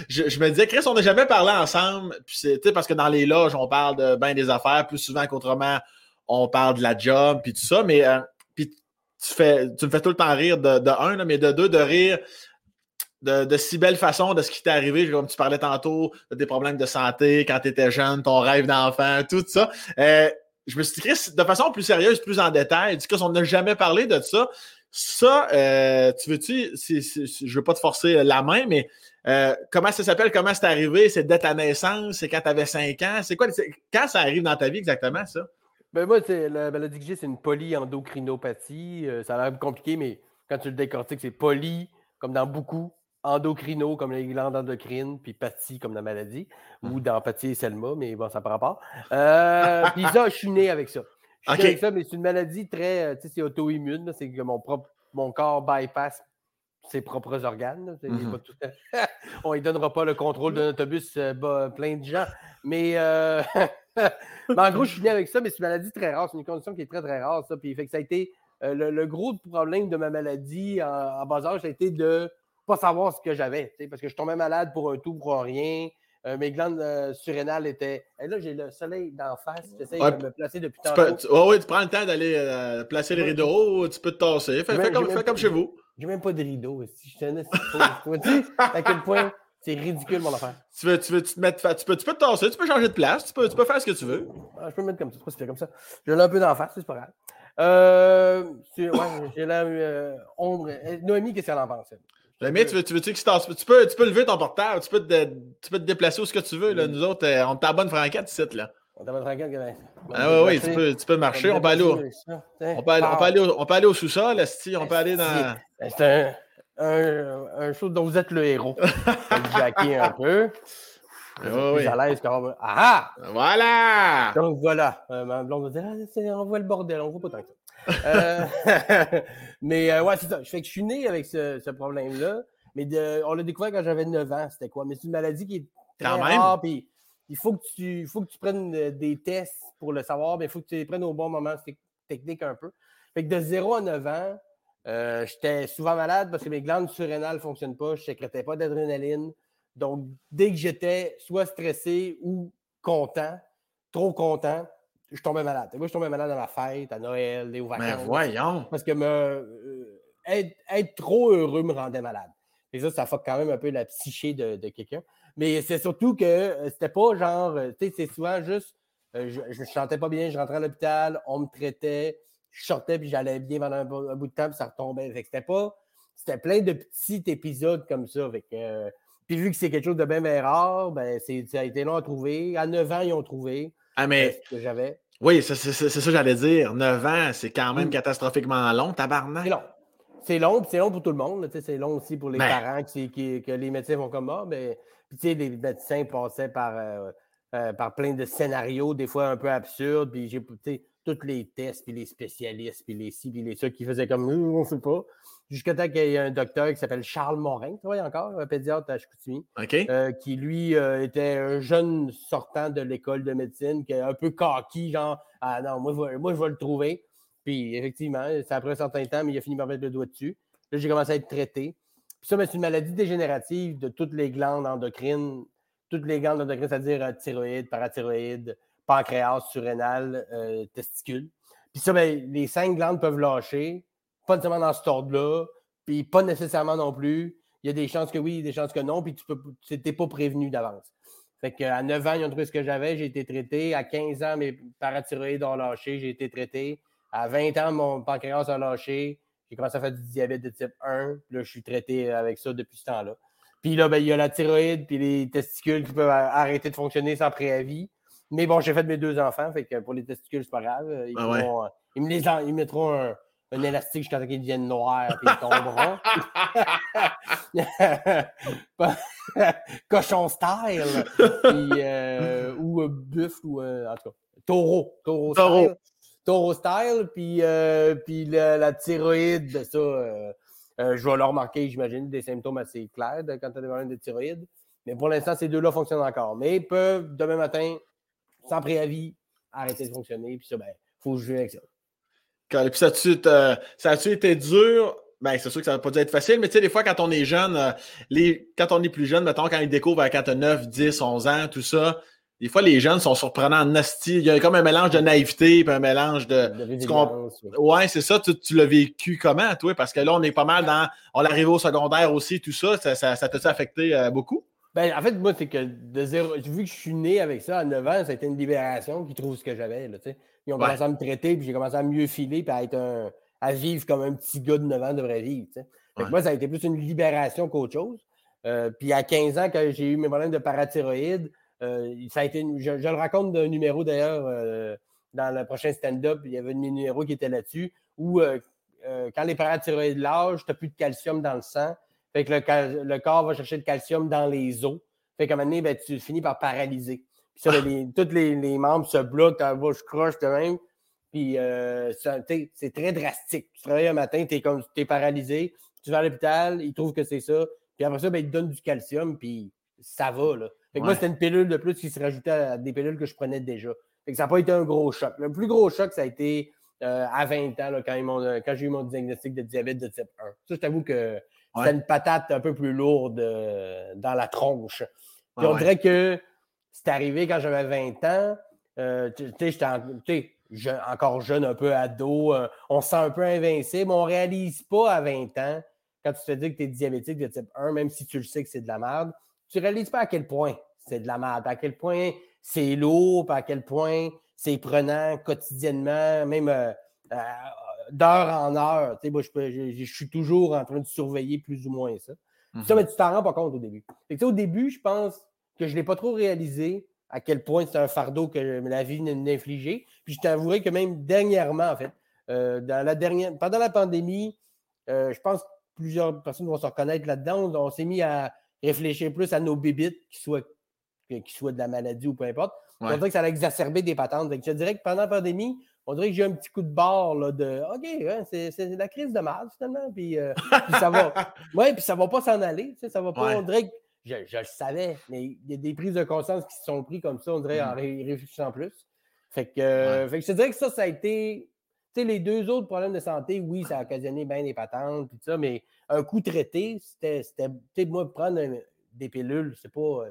S1: Je, me disais, Chris, on n'a jamais parlé ensemble. Puis c'est parce que dans les loges, on parle de bien des affaires, plus souvent qu'autrement, on parle de la job, puis tout ça. Mais puis tu fais, tu me fais tout le temps rire de, de un, mais de deux, de rire de, de, si belle façon de ce qui t'est arrivé, comme tu parlais tantôt, de tes problèmes de santé quand tu étais jeune, ton rêve d'enfant, tout ça. Euh, je me suis dit, de façon plus sérieuse, plus en détail, du coup, on n'a jamais parlé de ça. Ça, euh, tu veux-tu, je veux pas te forcer la main, mais euh, comment ça s'appelle, comment c'est arrivé? C'est dès ta naissance, c'est quand tu avais 5 ans? C'est quoi, quand ça arrive dans ta vie exactement, ça?
S2: Ben moi, la maladie que j'ai, c'est une polyendocrinopathie. Euh, ça a l'air compliqué, mais quand tu le décortiques, c'est poly, comme dans beaucoup, endocrino comme les glandes endocrines, puis pathie comme la maladie, ou mmh. dans pathie et Selma, mais bon, ça par rapport. Euh, puis ça, je suis né avec ça. Je suis né avec ça, mais c'est une maladie très, euh, tu sais, c'est auto-immune, c'est que mon, propre, mon corps bypass ses propres organes. Mmh On ne donnera pas le contrôle d'un autobus euh, plein de gens. Mais, en gros, je suis né avec ça, mais c'est une maladie très rare. C'est une condition qui est très, très rare. Ça. Puis, fait que ça a été le, gros problème de ma maladie en bas âge, ça a été de pas savoir ce que j'avais, parce que je tombais malade pour un tout, pour rien. Euh, mes glandes euh, surrénales étaient. Et là, j'ai le soleil d'en face. J'essaie de me placer depuis tantôt.
S1: Tu oui, tu prends le temps d'aller euh, placer les rideaux, tu peux te tasser. Fais, comme, fais comme chez vous.
S2: J'ai même pas de rideaux. Si je tenais Tu à quel point c'est ridicule, mon affaire.
S1: Tu veux, tu veux te mettre. Tu peux, tu peux te tasser, tu peux changer de place, tu peux, tu peux faire ce que tu veux.
S2: Ah, je peux me mettre comme ça. C'est comme ça. J'ai un peu d'en face, c'est pas grave. Euh, ouais, j'ai la ombre. Noémie, qu'est-ce qu'elle en pense?
S1: Mais tu veux, tu veux tu, tu, peux, tu peux lever ton portable, tu peux, te, tu peux te déplacer où ce que tu veux. Là. Nous autres, euh, on t'abonne franquette ici. Là.
S2: On t'abonne franquette,
S1: Ah oui, oui, tu peux, tu peux marcher. On peut aller au, on peut aller, on peut aller au, on peut aller au sous-sol, on peut aller dans.
S2: C'est un, un, un show dont vous êtes le héros. jacker un peu. Suis plus à l'aise quand Ah!
S1: Voilà!
S2: Donc voilà. Euh, ma blonde va dire ah, on voit le bordel, on voit pas tant que ça. Euh, mais euh, ouais, c'est ça. Je fais que je suis né avec ce, ce problème-là. Mais de, on l'a découvert quand j'avais 9 ans, c'était quoi? Mais c'est une maladie qui est très
S1: Quand
S2: rare. Puis il faut que, tu, faut que tu prennes euh, des tests pour le savoir, mais il faut que tu les prennes au bon moment. C'est technique un peu. Fait que de 0 à 9 ans, euh, j'étais souvent malade parce que mes glandes surrénales ne fonctionnent pas. Je ne sécrétais pas d'adrénaline. Donc, dès que j'étais soit stressé ou content, trop content, je tombais malade. Moi, je tombais malade à ma fête, à Noël, aux vacances.
S1: Mais voyons!
S2: Parce que me, euh, être, être trop heureux me rendait malade. Et ça, ça fuck quand même un peu la psyché de, de quelqu'un. Mais c'est surtout que euh, c'était pas genre, euh, tu sais, c'est souvent juste, euh, je, je me sentais pas bien, je rentrais à l'hôpital, on me traitait, je sortais puis j'allais bien pendant un, bout un bout de temps puis ça retombait. Fait que c'était pas, c'était plein de petits épisodes comme ça. Fait que, euh, puis vu que c'est quelque chose de bien, bien rare, ben ça a été long à trouver. À 9 ans, ils ont trouvé
S1: Ah,
S2: euh,
S1: mais
S2: ce que j'avais.
S1: Oui, c'est ça que j'allais dire. 9 ans, c'est quand même
S2: Mm.
S1: catastrophiquement long, tabarnak.
S2: C'est long. C'est long, puis c'est long pour tout le monde. C'est long aussi pour les
S1: Ben.
S2: parents qui, qui- que les médecins vont comme ah, ben, puis tu sais, les médecins passaient par, euh, euh, par plein de scénarios, des fois un peu absurdes, puis j'ai tous les tests, puis les spécialistes, puis les ci, puis les ça qui faisaient comme nous, on ne sait pas. Jusqu'à temps qu'il y ait un docteur qui s'appelle Charles Morin, tu vois encore, un pédiatre à Chicoutimi,
S1: OK?
S2: euh, qui lui euh, était un jeune sortant de l'école de médecine, qui est un peu coquille, genre Ah non, moi je vais, moi, je vais le trouver. Puis effectivement, ça a pris un certain temps, mais il a fini par mettre le doigt dessus. Là, j'ai commencé à être traité. Puis ça, c'est une maladie dégénérative de toutes les glandes endocrines, toutes les glandes endocrines, c'est-à-dire euh, thyroïde, parathyroïde, pancréas, surrénal, euh, testicule. Puis ça, ben, les cinq glandes peuvent lâcher, pas nécessairement dans cet ordre-là, puis pas nécessairement non plus. Il y a des chances que oui, des chances que non, puis tu n'étais pas prévenu d'avance. Fait qu'à 9 ans, ils ont trouvé ce que j'avais, j'ai été traité. À 15 ans, mes parathyroïdes ont lâché, j'ai été traité. À 20 ans, mon pancréas a lâché. J'ai commencé à faire du diabète de type 1. Puis là, je suis traité avec ça depuis ce temps-là. Puis là, ben, il y a la thyroïde puis les testicules qui peuvent arrêter de fonctionner sans préavis. Mais bon, j'ai fait mes deux enfants, fait que pour les testicules, c'est pas grave. Ils,
S1: Ah ouais.
S2: vont, euh, ils me les en- ils mettront un, un élastique jusqu'à temps qu'ils deviennent noirs puis ils tomberont. Cochon style. Puis, euh, ou euh, buffle ou euh, en tout cas. Taureau. Taureau,
S1: Taureau.
S2: style. Taureau style. Puis, euh, puis la, la thyroïde, ça, je vais le remarquer, j'imagine, des symptômes assez clairs de, quand tu as des problèmes de thyroïde. Mais pour l'instant, ces deux-là fonctionnent encore. Mais ils peuvent, demain matin, sans préavis, arrêter de fonctionner. Puis ça, ben, faut jouer avec ça.
S1: Quand- Puis ça a-tu te- ça a-tu été dur? Ben, c'est sûr que ça n'a pas dû être facile, mais tu sais, des fois, quand on est jeune, euh, les, quand on est plus jeune, mettons, quand ils découvrent à quand t'as 9, 10, 11 ans, tout ça, des fois, les jeunes sont surprenants en nasty. Il y a comme un mélange de naïveté puis un mélange de. Ouais, c'est ça. Tu, tu l'as vécu comment, toi? Parce que là, on est pas mal dans. On l'arrive au secondaire aussi, tout ça. Ça, ça, ça t'a-tu affecté euh, beaucoup?
S2: Ben, en fait, moi, c'est que de zéro, vu que je suis né avec ça à 9 ans, ça a été une libération qu'ils trouvent ce que j'avais. tu sais. Ils ont
S1: Ouais.
S2: commencé à me traiter, puis j'ai commencé à mieux filer, puis à, être un- à vivre comme un petit gars de 9 ans devrait vivre.
S1: Ouais.
S2: moi, ça a été plus une libération qu'autre chose. Euh, puis à 15 ans, quand j'ai eu mes problèmes de parathyroïde, euh, ça a été. une- je, je le raconte d'un numéro d'ailleurs euh, dans le prochain stand-up. Il y avait un numéro qui était là-dessus où quand les parathyroïdes lâchent, tu n'as plus de calcium dans le sang. Fait que le, le corps va chercher le calcium dans les os. Fait qu'à un moment donné, ben, tu finis par paralyser. Ça, ben, les- tous les, les membres se bloquent, ta bouche croche de même. Puis euh, c'est très drastique. Tu travailles un matin, tu es, comme, t'es paralysé, tu vas à l'hôpital, ils trouvent que c'est ça. Puis après ça, ben, ils te donnent du calcium, puis ça va. Là. Fait que moi, c'était une pilule de plus qui se rajoutait à des pilules que je prenais déjà. Fait que ça n'a pas été un gros choc. Le plus gros choc, ça a été euh, à 20 ans, là, quand, ils m'ont- quand j'ai eu mon diagnostic de diabète de type 1. Ça, je t'avoue que c'était
S1: Ouais.
S2: une patate un peu plus lourde euh, dans la tronche. Puis
S1: Ah
S2: on dirait que c'est arrivé quand j'avais 20 ans. Euh, tu sais, j'étais en- je- encore jeune, un peu ado. euh, on se sent un peu invincible. On ne réalise pas à 20 ans, quand tu te dis que tu es diabétique de type 1, même si tu le sais que c'est de la merde, tu ne réalises pas à quel point c'est de la merde, à quel point c'est lourd, à quel point c'est prenant quotidiennement, même euh, euh, d'heure en heure. Tu sais, moi, je, peux- je- je suis toujours en train de surveiller plus ou moins ça.
S1: Mhm.
S2: Ça, mais tu t'en rends pas compte au début. Fait que, tu sais, au début, je pense que je ne l'ai pas trop réalisé à quel point c'est un fardeau que la vie m'infligeait. Puis je t'avouerai que même dernièrement, en fait, euh, dans la dernière, pendant la pandémie, euh, je pense que plusieurs personnes vont se reconnaître là-dedans. On, on s'est mis à réfléchir plus à nos bébites qui soient de la maladie ou peu importe. On dirait que ça a exacerbé des patentes. je dirais que pendant la pandémie, on dirait que j'ai un petit coup de barre là, de OK, hein, c'est la crise de mal finalement. Puis, euh, puis ça va. Ouais, puis ça va pas s'en aller. Ça va pas. On dirait que je, le savais, mais il y a des prises de conscience qui se sont prises comme ça, on dirait, en mm. réfléchissant plus. Fait que, fait que je dirais que ça, ça a été. Tu sais, les deux autres problèmes de santé, oui, ça a occasionné bien des patentes, tout ça, mais un coup traité, c'était. Tu sais, moi, prendre des pilules, c'est pas.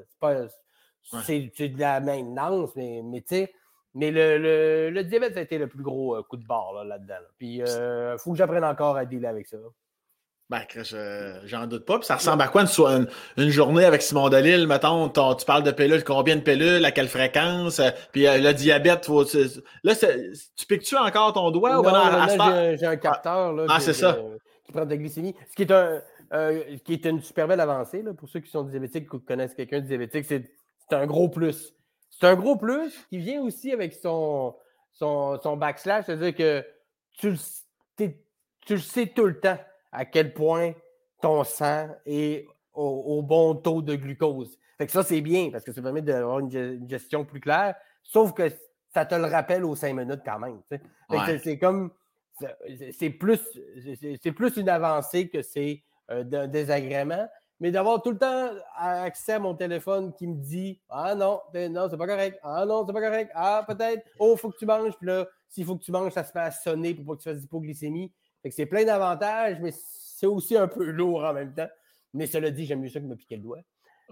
S2: C'est de la maintenance, mais, mais tu sais. Mais le, le, diabète, ça a été le plus gros euh, coup de barre là-dedans. Puis, il euh, faut que j'apprenne encore à dealer avec ça.
S1: Ben, j'en doute pas. Puis ça ressemble à quoi une, une, journée avec Simon Delille, mettons, tu parles de pilules, combien de pilules, à quelle fréquence, euh, puis euh, le diabète, faut, là, tu piques-tu encore ton doigt?
S2: ou ben j'ai un capteur là,
S1: ah, c'est ça.
S2: qui prend de la glycémie. Ce qui est, un, euh, qui est une super belle avancée, là, pour ceux qui sont diabétiques ou qui connaissent quelqu'un de diabétique, c'est un gros plus. C'est un gros plus qui vient aussi avec son, son, son backslash, c'est-à-dire que tu, tu le sais tout le temps à quel point ton sang est au, bon taux de glucose. Fait que ça, c'est bien parce que ça permet d'avoir une, gestion plus claire, sauf que ça te le rappelle aux cinq minutes quand même. C'est comme. C'est plus, plus une avancée que c'est euh, un désagrément. Mais d'avoir tout le temps accès à mon téléphone qui me dit Ah non, non, c'est pas correct. Ah non, c'est pas correct. Ah, peut-être. Oh, faut que tu manges. Puis là, s'il faut que tu manges, ça se fait à sonner pour pas que tu fasses d'hypoglycémie c'est plein d'avantages, mais c'est aussi un peu lourd en même temps. Mais cela dit, j'aime mieux ça que me piquer le doigt.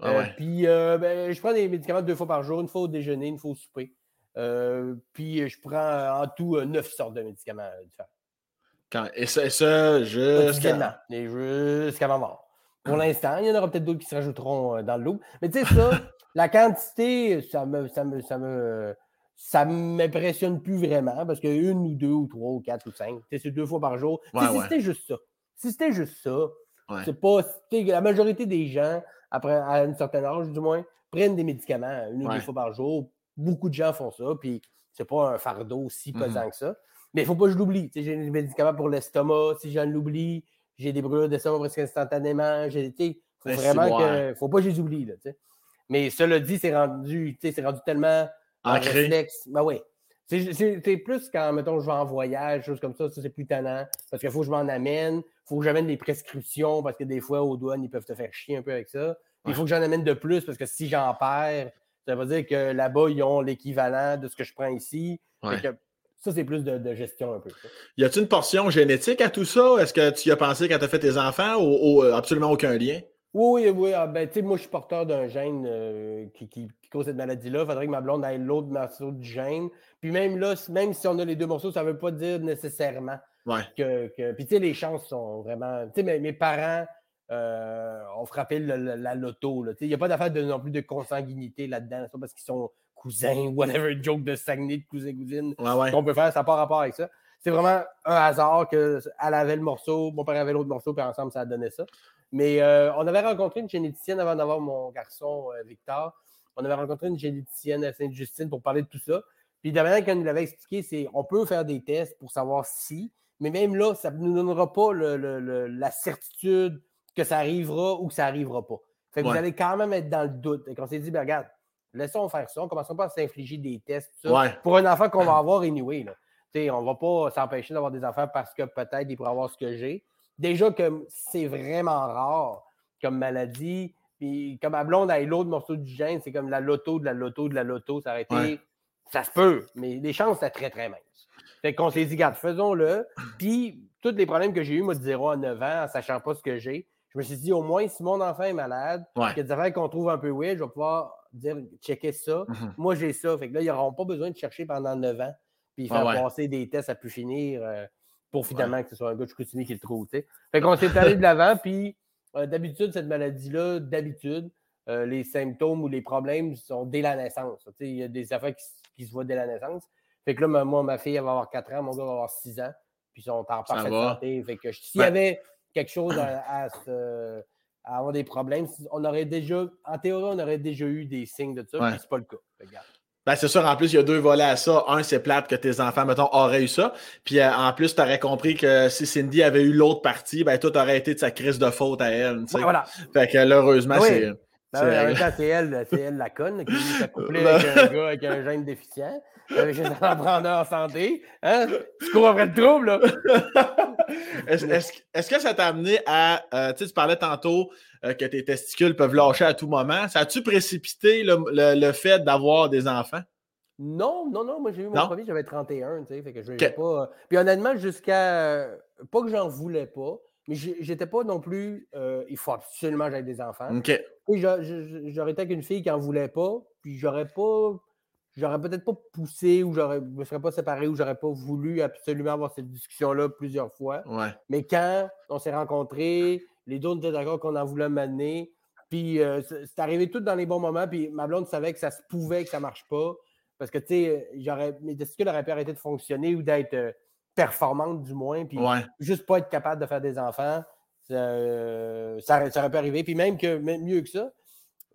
S2: Ah euh, puis euh, ben, je prends des médicaments deux fois par jour, une fois au déjeuner, une fois au souper. Euh, puis je prends en tout neuf sortes de médicaments différents.
S1: Quand, et ça, ça jusqu'à...
S2: Jusqu'à ma mort. Pour l'instant, il y en aura peut-être d'autres qui se rajouteront dans le loup. Mais tu sais, ça, la quantité, ça me, ça me, ça me, ça ne m'impressionne plus vraiment parce a une ou deux ou trois ou quatre ou cinq. C'est deux fois par jour. si c'était juste ça. Si c'était juste ça, c'est pas. La majorité des gens, après à un certain âge du moins, prennent des médicaments une ou deux fois par jour. Beaucoup de gens font ça, puis c'est pas un fardeau si mm-hmm. pesant que ça. Mais il ne faut pas que je l'oublie. J'ai des médicaments pour l'estomac, si j'en oublie, j'ai des brûlures d'estomac presque instantanément. Il faut vraiment que. faut pas que je les oublie. Là, Mais cela dit, c'est rendu, rendu tellement
S1: Ancré. réflexe.
S2: Ben oui. C'est plus quand, mettons, je vais en voyage, choses comme ça, ça c'est plus tannant. Parce qu'il faut que je m'en amène, il faut que j'amène des prescriptions, parce que des fois, aux douanes, ils peuvent te faire chier un peu avec ça. Il faut que j'en amène de plus, parce que si j'en perds, ça veut dire que là-bas, ils ont l'équivalent de ce que je prends ici. ça, c'est plus de, gestion un peu.
S1: Y a-t-il une portion génétique à tout ça? Est-ce que tu y as pensé quand tu as fait tes enfants ou, absolument aucun lien?
S2: Oui, oui, ah, ben, moi, je suis porteur d'un gène euh, qui, cause cette maladie-là. Il faudrait que ma blonde ait l'autre morceau du gène. Puis même là, même si on a les deux morceaux, ça ne veut pas dire nécessairement que, Puis tu sais, les chances sont vraiment. Tu sais, mes, parents euh, ont frappé la loto. Il n'y a pas d'affaire de, non plus de consanguinité là-dedans. Parce qu'ils sont cousins, whatever, joke de Saguenay, de cousin-cousine qu'on peut faire. Ça n'a pas rapport avec ça. C'est vraiment un hasard qu'elle avait le morceau, mon père avait l'autre morceau, puis ensemble, ça a donné ça. Mais euh, on avait rencontré une généticienne avant d'avoir mon garçon euh, Victor on avait rencontré une généticienne à Sainte-Justine pour parler de tout ça. Puis de manière qu'elle nous l'avait expliqué, c'est on peut faire des tests pour savoir si, mais même là, ça ne nous donnera pas la certitude que ça arrivera ou que ça n'arrivera pas. Fait que vous allez quand même être dans le doute. Et qu'on s'est dit, ben, regarde, laissons faire ça. On ne commençons pas à s'infliger des tests pour un enfant qu'on va avoir anyway. Là. on ne va pas s'empêcher d'avoir des enfants parce que peut-être il pourrait avoir ce que j'ai. Déjà que c'est vraiment rare comme maladie. Puis comme à blonde a l'autre morceau du gène, c'est comme la loto de la loto de la loto. Ça aurait été. Ça se peut, mais les chances, c'est très, très minces. Fait qu'on s'est dit, regarde, faisons-le. Puis tous les problèmes que j'ai eu, moi, de 0 à 9 ans, en sachant pas ce que j'ai, je me suis dit, au moins, si mon enfant est malade, qu'il y a des affaires qu'on trouve un peu weird, je vais pouvoir dire, checker ça. Mm-hmm. Moi, j'ai ça. Fait que là, ils n'auront pas besoin de chercher pendant 9 ans, puis faire passer des tests à plus finir euh, pour finalement que ce soit un gars de scrutiny qui le trouve. Fait qu'on s'est allé de l'avant, puis euh, d'habitude, cette maladie-là, d'habitude, euh, les symptômes ou les problèmes sont dès la naissance. Il y a des affaires qui, se voient dès la naissance. Fait que là, moi, ma fille, elle va avoir 4 ans, mon gars va avoir 6 ans, puis ils sont en parfaite santé. Fait que s'il y avait quelque chose à, avoir des problèmes, on aurait déjà, en théorie, on aurait déjà eu des signes de ça, mais c'est pas le cas.
S1: Ben, c'est sûr, en plus, il y a deux volets à ça. Un, c'est plate que tes enfants, mettons, auraient eu ça. Puis euh, en plus, tu aurais compris que si Cindy avait eu l'autre partie, ben tout aurait été de sa crise de faute à elle.
S2: voilà.
S1: Fait que heureusement, c'est.
S2: En même temps, c'est elle, c'est elle la conne qui s'est couplée avec un gars avec un gène déficient. J'ai un entrepreneur en santé. Hein? Tu cours après le trouble, là.
S1: Est-ce est-ce- est-ce que ça t'a amené à. euh, tu parlais tantôt euh, que tes testicules peuvent lâcher à tout moment. Ça a-tu précipité le, le- le fait d'avoir des enfants?
S2: Non, non, non. Moi, j'ai eu mon
S1: Non?
S2: premier, j'avais 31, tu sais. Fait que je
S1: Ok.
S2: j'ai pas. euh, Puis honnêtement, jusqu'à. Pas que j'en voulais pas, mais j'étais pas non plus. euh, il faut absolument que j'aie des enfants.
S1: OK.
S2: Oui, j'a- je- je- j'aurais été avec une fille qui en voulait pas, puis j'aurais pas. J'aurais peut-être pas poussé ou j'aurais, je me serais pas séparé ou j'aurais pas voulu absolument avoir cette discussion-là plusieurs fois.
S1: Ouais.
S2: Mais quand on s'est rencontrés, les deux on était d'accord qu'on en voulait m'amener. Puis euh, c'est arrivé tout dans les bons moments. Puis ma blonde savait que ça se pouvait, que ça marche pas. Parce que, tu sais, j'aurais- mes testicules auraient pu arrêter de fonctionner ou d'être performantes, du moins. Puis
S1: Ouais.
S2: juste pas être capable de faire des enfants, ça, euh, ça aurait, ça aurait pu arriver. Puis même que, même mieux que ça,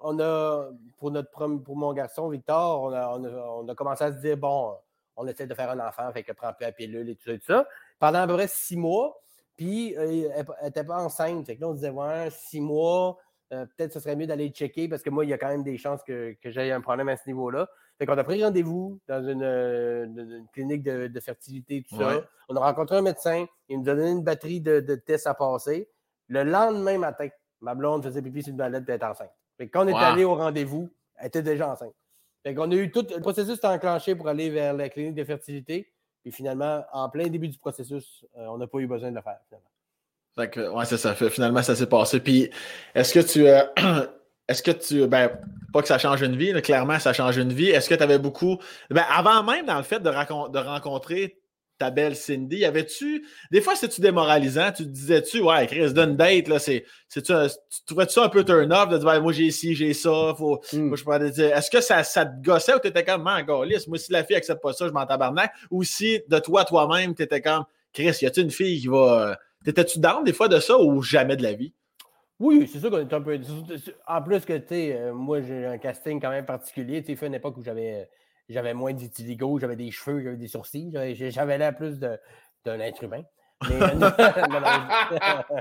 S2: on a, pour, notre, pour mon garçon Victor, on a, on, a, on a commencé à se dire, bon, on essaie de faire un enfant, fait que prend plus la pilule et tout ça, et tout ça. Pendant à peu près six mois, puis euh, elle n'était pas enceinte. Fait que là, on disait, ouais, six mois, euh, peut-être ce serait mieux d'aller checker parce que moi, il y a quand même des chances que, que j'aie un problème à ce niveau-là. Fait qu'on a pris rendez-vous dans une, euh, une- clinique de, de fertilité, tout
S1: Ouais.
S2: ça. On a rencontré un médecin, il nous a donné une batterie de, de tests à passer. Le lendemain matin, ma blonde faisait pipi sur une balade et elle était enceinte. Fait que quand on est
S1: Wow.
S2: allé au rendez-vous, elle était déjà enceinte. Fait qu'on a eu tout. Le processus enclenché pour aller vers la clinique de fertilité. Puis finalement, en plein début du processus, euh, on n'a pas eu besoin de le faire. Finalement.
S1: Fait que, ouais, c'est ça. Fait- Finalement, ça s'est passé. Puis, est-ce que tu. euh, est-ce que tu. Ben, pas que ça change une vie, là, clairement, ça change une vie. Est-ce que tu avais beaucoup. Ben, avant même, dans le fait de, rencontrer ta belle Cindy, y avait-tu. Des fois, c'est-tu démoralisant? Tu te disais-tu, ouais, Chris, donne date, là, c'est. c'est-tu un- tu trouvais-tu ça un peu turn-off de dire, ben, moi, j'ai ci, j'ai ça, faut. Moi, je te dire, est-ce que ça, ça te gossait ou t'étais comme, man, lisse, moi, si la fille accepte pas ça, je m'en tabarnak? Ou si, de toi, toi-même, t'étais comme, Chris, y a-tu une fille qui va. euh, T'étais-tu down des fois de ça ou jamais de la vie?
S2: Oui, c'est sûr qu'on est un peu. En plus que, tu sais, euh, moi, j'ai un casting quand même particulier. Tu sais, fait une époque où j'avais j'avais moins de vitiligo, j'avais des cheveux, j'avais des sourcils. J'avais l'air plus d'un être humain. Mais, euh, non, non, non,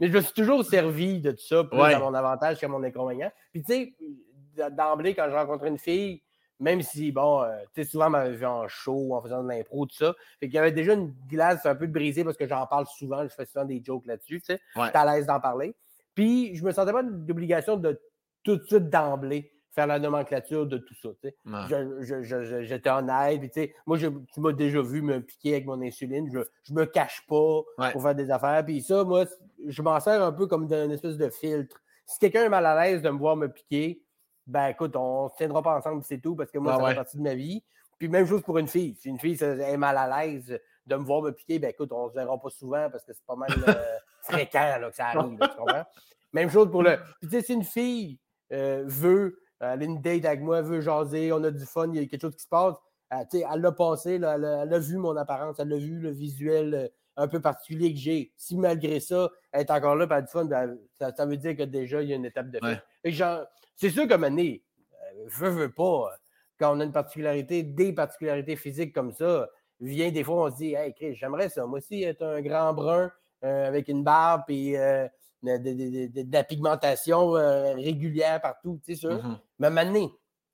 S2: mais je me suis toujours servi de tout ça, plus
S1: Ouais.
S2: à mon avantage qu'à mon inconvénient. Puis, tu sais, d'emblée, quand je rencontrais une fille, même si, bon, euh, tu sais, souvent, elle m'avait vu en show, en faisant de l'impro, tout ça. Fait qu'il y avait déjà une glace un peu brisée parce que j'en parle souvent, je fais souvent des jokes là-dessus, tu sais.
S1: Ouais.
S2: À l'aise d'en parler. Puis, je me sentais pas d'obligation de tout de suite d'emblée faire la nomenclature de tout ça.
S1: Ouais.
S2: J'étais honnête, puis tu sais, moi, je- tu m'as déjà vu me piquer avec mon insuline, je, je me cache pas
S1: Ouais.
S2: pour faire des affaires, puis ça, moi, je m'en sers un peu comme d'un espèce de filtre. Si quelqu'un est mal à l'aise de me voir me piquer, ben écoute, on ne se tiendra pas ensemble, c'est tout, parce que moi,
S1: Ah
S2: ça
S1: ouais.
S2: fait partie de ma vie. Puis même chose pour une fille. Si une fille est mal à l'aise de me voir me piquer, ben écoute, on ne se verra pas souvent parce que c'est pas mal euh, fréquent là, que ça arrive, là, tu comprends? Même chose pour le. Puis tu sais, si une fille euh, veut aller une date avec moi, veut jaser, on a du fun, il y a quelque chose qui se passe, euh, tu sais, elle l'a passé, là, elle, a, elle a vu mon apparence, elle a vu le visuel euh, un peu particulier que j'ai. Si malgré ça, elle est encore là, a du fun, ben, ça, ça veut dire que déjà, il y a une étape de fait.
S1: Ouais.
S2: C'est sûr donné, euh, veut, veut pas, quand on a une particularité, des particularités physiques comme ça, vient des fois, on se dit, hey, Chris, j'aimerais ça. Moi aussi, être un grand brun avec une barbe et euh, de, de- de- de- de la pigmentation euh, régulière partout, tu sais, sûr.
S1: Mhm.
S2: Mais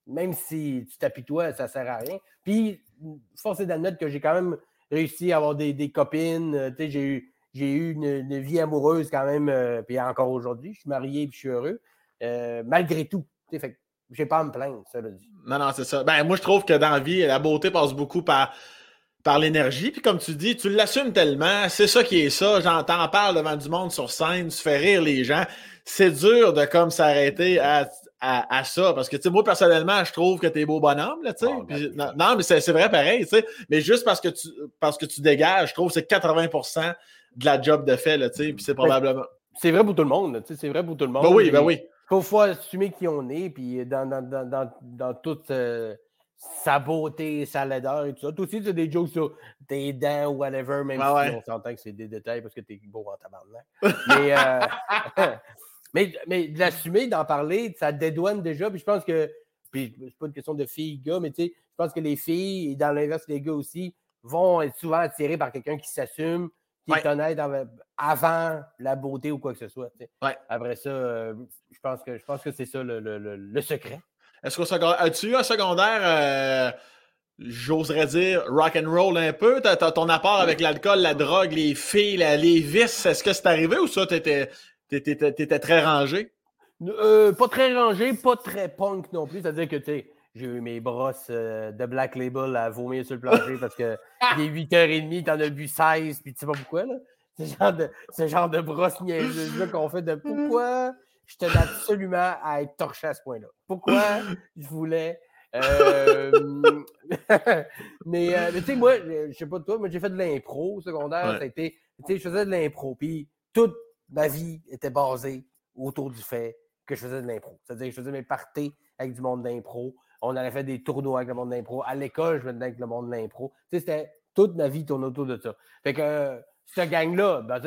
S2: même si tu t'apitoies, ça ne sert à rien. Puis, force est d'admettre que j'ai quand même réussi à avoir des, des copines. euh, tu sais, j'ai eu, j'ai eu une, une vie amoureuse quand même, euh, puis encore aujourd'hui. Je suis marié puis je suis heureux, euh, malgré tout. Tu sais, fait j'ai pas à me plaindre, ça le dit.
S1: Non, non, c'est ça. Ben, moi, je trouve que dans la vie, la beauté passe beaucoup par, par l'énergie. Puis comme tu dis, tu l'assumes tellement. C'est ça qui est ça. J'entends parle devant du monde sur scène, tu fais rire les gens. C'est dur de comme s'arrêter à, à, à ça. Parce que, tu sais, moi, personnellement, je trouve que t'es beau bonhomme, là, tu sais.
S2: Oh,
S1: Puis,
S2: ben,
S1: non, non, mais c'est c'est vrai pareil, tu sais. Mais juste parce que tu, parce que tu dégages, je trouve que c'est 80% de la job de fait, là, tu sais. Puis c'est probablement.
S2: C'est vrai pour tout le monde, tu sais, c'est vrai pour tout le monde.
S1: Ben oui, ben oui.
S2: faut, faut assumer qui on est, puis dans, dans, dans, dans, dans toute euh, sa beauté, sa laideur et tout ça. Toi aussi, tu as des jokes sur tes dents ou whatever, même
S1: Ouais,
S2: si
S1: ouais.
S2: on s'entend que c'est des détails parce que t'es beau en tabarnak. mais, euh, mais, mais de l'assumer, d'en parler, ça dédouane déjà, puis je pense que, puis c'est pas une question de filles-gars, mais tu sais, je pense que les filles, et dans l'inverse, les gars aussi, vont être souvent attirés par quelqu'un qui s'assume, qui est honnête avant la beauté ou quoi que ce soit.
S1: Ouais.
S2: Après ça, euh, je pense que je pense que c'est ça le, le, le, secret.
S1: Est-ce qu'au secondaire, as-tu eu un secondaire, euh, j'oserais dire, rock and roll un peu? T'as, ton apport avec l'alcool, la drogue, les filles, les vices, est-ce que c'est arrivé ou ça, t'étais, t'étais, très rangé?
S2: Euh, pas très rangé, pas très punk non plus. C'est-à-dire que, tu j'ai eu mes brosses de Black Label à vomir sur le plancher parce que est 8h30, t'en as bu 16, puis tu sais pas pourquoi, là. Ce genre de, ce genre de brosse niaiseuse qu'on fait de pourquoi? Je tenais absolument à être torché à ce point-là. Pourquoi je voulais. Euh, mais, euh, mais tu sais, moi, je sais pas de toi, mais j'ai fait de l'impro au secondaire. Ça a été, tu sais, je faisais de l'impro. Puis toute ma vie était basée autour du fait que je faisais de l'impro. C'est-à-dire que je faisais mes parties avec du monde d'impro. On avait fait des tournois avec le monde d'impro. À l'école, je venais avec le monde de l'impro. Tu sais, c'était toute ma vie tourne autour de ça. Fait que cette gang-là, ben,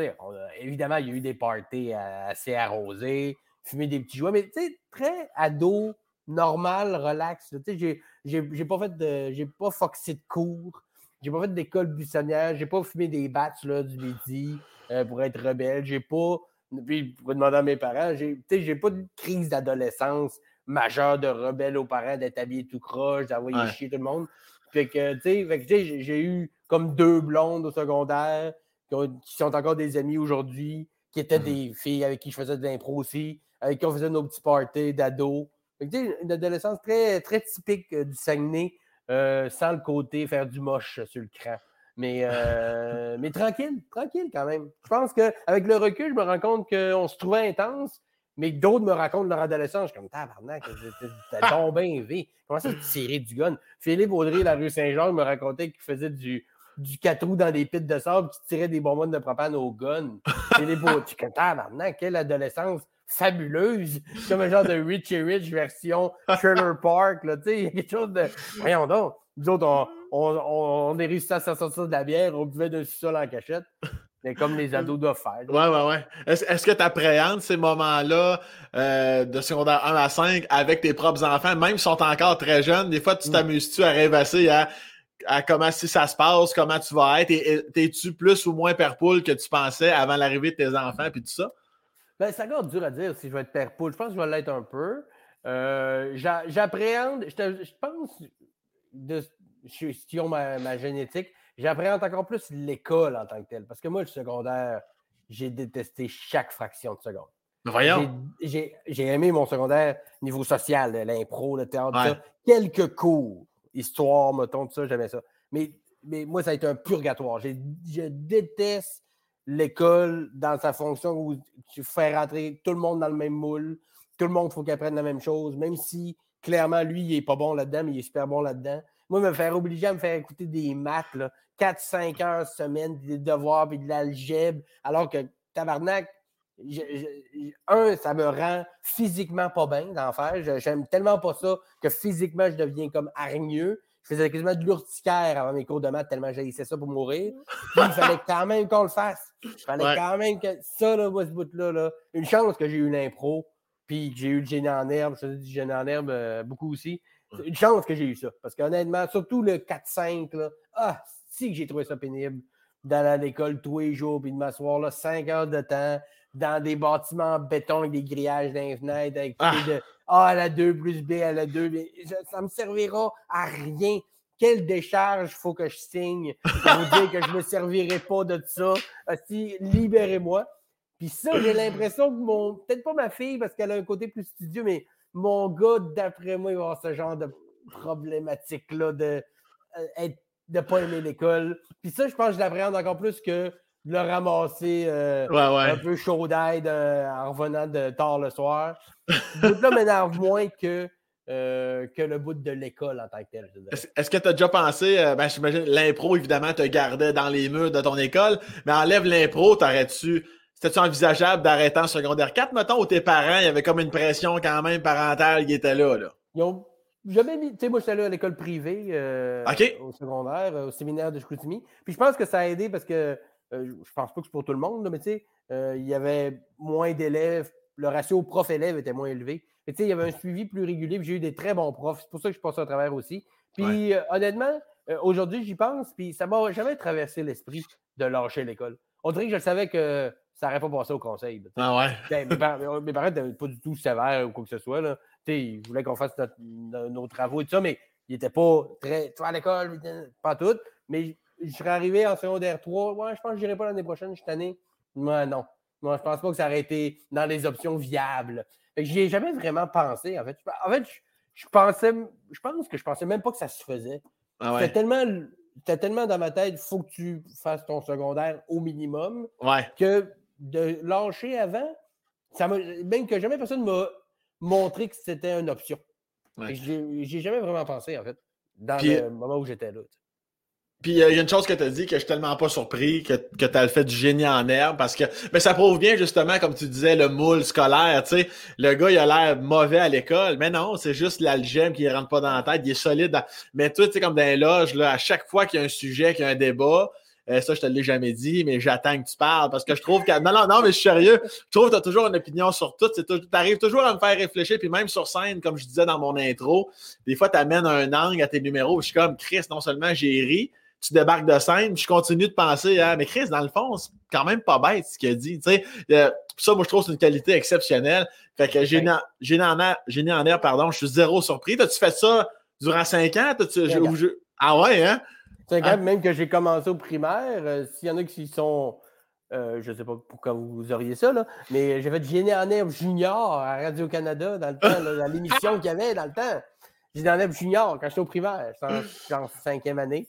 S2: évidemment, il y a eu des parties assez arrosées, fumer des petits jouets, mais tu sais, très ado, normal, relax. Tu sais, j'ai pas fait de. J'ai pas foxé de cours. J'ai pas fait d'école buissonnière. J'ai pas fumé des bats là, du midi euh, pour être rebelle. J'ai pas. Puis, pour demander à mes parents, j'ai pas de crise d'adolescence majeure de rebelle aux parents, d'être habillé tout croche, d'envoyer chier tout le monde. Fait que, tu sais, j'ai eu comme deux blondes au secondaire qui, sont encore des amis aujourd'hui, qui étaient mmh des filles avec qui je faisais de l'impro aussi, avec qui on faisait nos petits parties d'ados. Une adolescence très, très typique euh, du Saguenay, euh, sans le côté faire du moche sur le cran. Mais, euh, mais tranquille, tranquille quand même. Je pense qu'avec le recul, je me rends compte qu'on se trouvait intense, mais d'autres me racontent leur adolescence. Je suis comme, tabarnak, t'as bien vu. Comment ça, tu tirais du gun? Philippe Audrey, la rue Saint-Jean, me racontait qu'il faisait du, du 4 roues dans des pits de sable qui tirait des bonbonnes de propane au gun. C'est des beaux. Tu maintenant, quelle adolescence fabuleuse. Comme un genre de Richie Rich version Trailer Park. Là, il y a quelque chose de. Voyons donc. Nous autres, on, on, on est réussi à sortir de la bière, on buvait de sol en cachette. Mais comme les ados doivent faire.
S1: Ouais, ouais, ouais. Est-ce que tu appréhendes ces moments-là euh, de secondaire 1 à 5 avec tes propres enfants, même s'ils sont encore très jeunes? Des fois, tu mm. t'amuses-tu à rêvasser à à comment si ça se passe, comment tu vas être. Es-tu plus ou moins père poule que tu pensais avant l'arrivée de tes enfants puis tout ça?
S2: Ben, ça garde dur à dire si je vais être père poule. Je pense que je vais l'être un peu. Euh, j'appréhende, je, pense, de, si on ma, ma génétique, j'appréhende encore plus l'école en tant que telle. Parce que moi, le secondaire, j'ai détesté chaque fraction de seconde.
S1: Voyons.
S2: J'ai aimé mon secondaire niveau social, l'impro, le théâtre, quelques cours histoire, mettons, tout ça, j'aimais ça. Mais, mais moi, ça a été un purgatoire. Je, déteste l'école dans sa fonction où tu fais rentrer tout le monde dans le même moule. Tout le monde, faut qu'il apprenne la même chose, même si clairement, lui, il n'est pas bon là-dedans, mais il est super bon là-dedans. Moi, me faire obliger à me faire écouter des maths, 4-5 heures semaine, des devoirs, puis de l'algèbre, alors que tabarnak, un, ça me rend physiquement pas bien d'en faire. J'aime tellement pas ça que physiquement, je deviens comme hargneux. Je faisais quasiment de l'urticaire avant mes cours de maths tellement j'haïssais ça pour mourir. Puis il fallait quand même qu'on le fasse. Il fallait quand même que ça, là, ce bout-là, là, une chance que j'ai eu une impro, puis que j'ai eu le génie en herbe. Je faisais du génie en herbe euh, beaucoup aussi. Une chance que j'ai eu ça. Parce qu'honnêtement, surtout le 4-5, ah, si que j'ai trouvé ça pénible d'aller à l'école tous les jours, puis de m'asseoir là 5 heures de temps, dans des bâtiments en béton avec des grillages dans les fenêtres, avec ah. de A à la 2 plus B à la 2. Ça me servira à rien. Quelle décharge faut que je signe pour vous dire que je ne me servirai pas de ça? Si, libérez-moi. Puis ça, j'ai l'impression que mon. Peut-être pas ma fille parce qu'elle a un côté plus studieux, mais mon gars, d'après moi, il va avoir ce genre de problématique-là de ne euh, pas aimer l'école. Puis ça, je pense que je l'appréhende encore plus que le ramasser euh, un peu chaud d'aide euh, en revenant de tard le soir. Ce là m'énerve moins que, euh, que le bout de l'école en tant que tel.
S1: Est-ce que tu as déjà pensé, ben, j'imagine, l'impro, évidemment, te gardait dans les murs de ton école, mais enlève l'impro, t'aurais-tu. C'était-tu envisageable d'arrêter en secondaire 4, mettons, où tes parents, il y avait comme une pression quand même parentale qui était là? là?
S2: Ils ont jamais mis. Tu sais, moi, j'étais allé à l'école privée au secondaire, au séminaire de Chicoutimi. Puis je pense que ça a aidé parce que euh, je pense pas que c'est pour tout le monde, mais tu sais, euh, il y avait moins d'élèves, le ratio prof-élève était moins élevé. tu sais, il y avait un suivi plus régulier, j'ai eu des très bons profs. C'est pour ça que je passe à travers aussi. Puis euh, honnêtement, aujourd'hui, j'y pense, puis ça m'a jamais traversé l'esprit de lâcher l'école. on dirait que je savais que ça n'aurait pas passé au conseil.
S1: ah ouais?
S2: Ben, mes, parents, n'étaient pas du tout sévères ou quoi que ce soit. Là. Ils voulaient qu'on fasse nos travaux et tout ça, mais ils n'étaient pas très. Tu vas à l'école, pas tout. Mais je serais arrivé en secondaire 3. Ouais, je pense que je n'irai pas l'année prochaine, cette année. Moi, non. Moi, je pense pas que ça aurait été dans les options viables. Je n'y ai jamais vraiment pensé, en fait. En fait, je, pensais, je pense que je pensais même pas que ça se faisait. Ah C'était tellement c'était tellement dans ma tête, il faut que tu fasses ton secondaire au minimum, que de lâcher avant, ça même que jamais personne m'a montré que c'était une option. Ouais. J'ai jamais vraiment pensé, en fait, dans le moment où j'étais là.
S1: Puis il y a une chose que tu as dit que je suis tellement pas surpris que, que tu as le fait du génie en herbe parce que mais ça prouve bien justement comme tu disais le moule scolaire, tu sais, le gars il a l'air mauvais à l'école, mais non, c'est juste l'algèbre qui rentre pas dans la tête, il est solide mais toi tu sais comme dans les loges là, à chaque fois qu'il y a un sujet, qu'il y a un débat, euh, ça, je te l'ai jamais dit, mais j'attends que tu parles parce que je trouve que. Non, non, non, mais je suis sérieux. Je trouve que tu as toujours une opinion sur tout. Tu arrives toujours à me faire réfléchir, puis même sur scène, comme je disais dans mon intro, des fois, tu amènes un angle à tes numéros. Je suis comme Chris, non seulement j'ai ri, tu débarques de scène, je continue de penser, hein, mais Chris, dans le fond, c'est quand même pas bête ce qu'il a dit. Tu sais, euh, ça, moi, je trouve que c'est une qualité exceptionnelle. Fait que j'ai en air, en air, pardon, je suis zéro surpris. T'as-tu fait ça durant cinq ans? Ah ouais, hein?
S2: Cinq ans, même que j'ai commencé au primaire. Euh, s'il y en a qui sont. Euh, je ne sais pas pourquoi vous auriez ça, là, mais j'ai fait Génie en herbe junior à Radio-Canada dans le temps, dans l'émission qu'il y avait dans le temps. Génie en herbe junior quand j'étais au primaire, j'étais en cinquième année.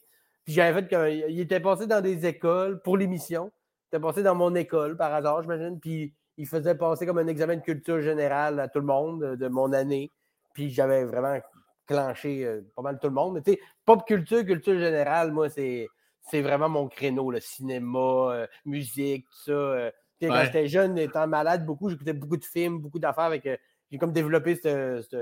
S2: Puis j'avais fait qu'il était passé dans des écoles pour l'émission. Il était passé dans mon école par hasard, j'imagine. Puis il faisait passer comme un examen de culture générale à tout le monde de mon année. Puis j'avais vraiment clenché euh, pas mal tout le monde. Mais pop culture, culture générale, moi, c'est, c'est vraiment mon créneau, le cinéma, euh, musique, tout ça. Euh. Quand j'étais jeune, étant malade beaucoup, j'écoutais beaucoup de films, beaucoup d'affaires. avec j'ai comme développé cette,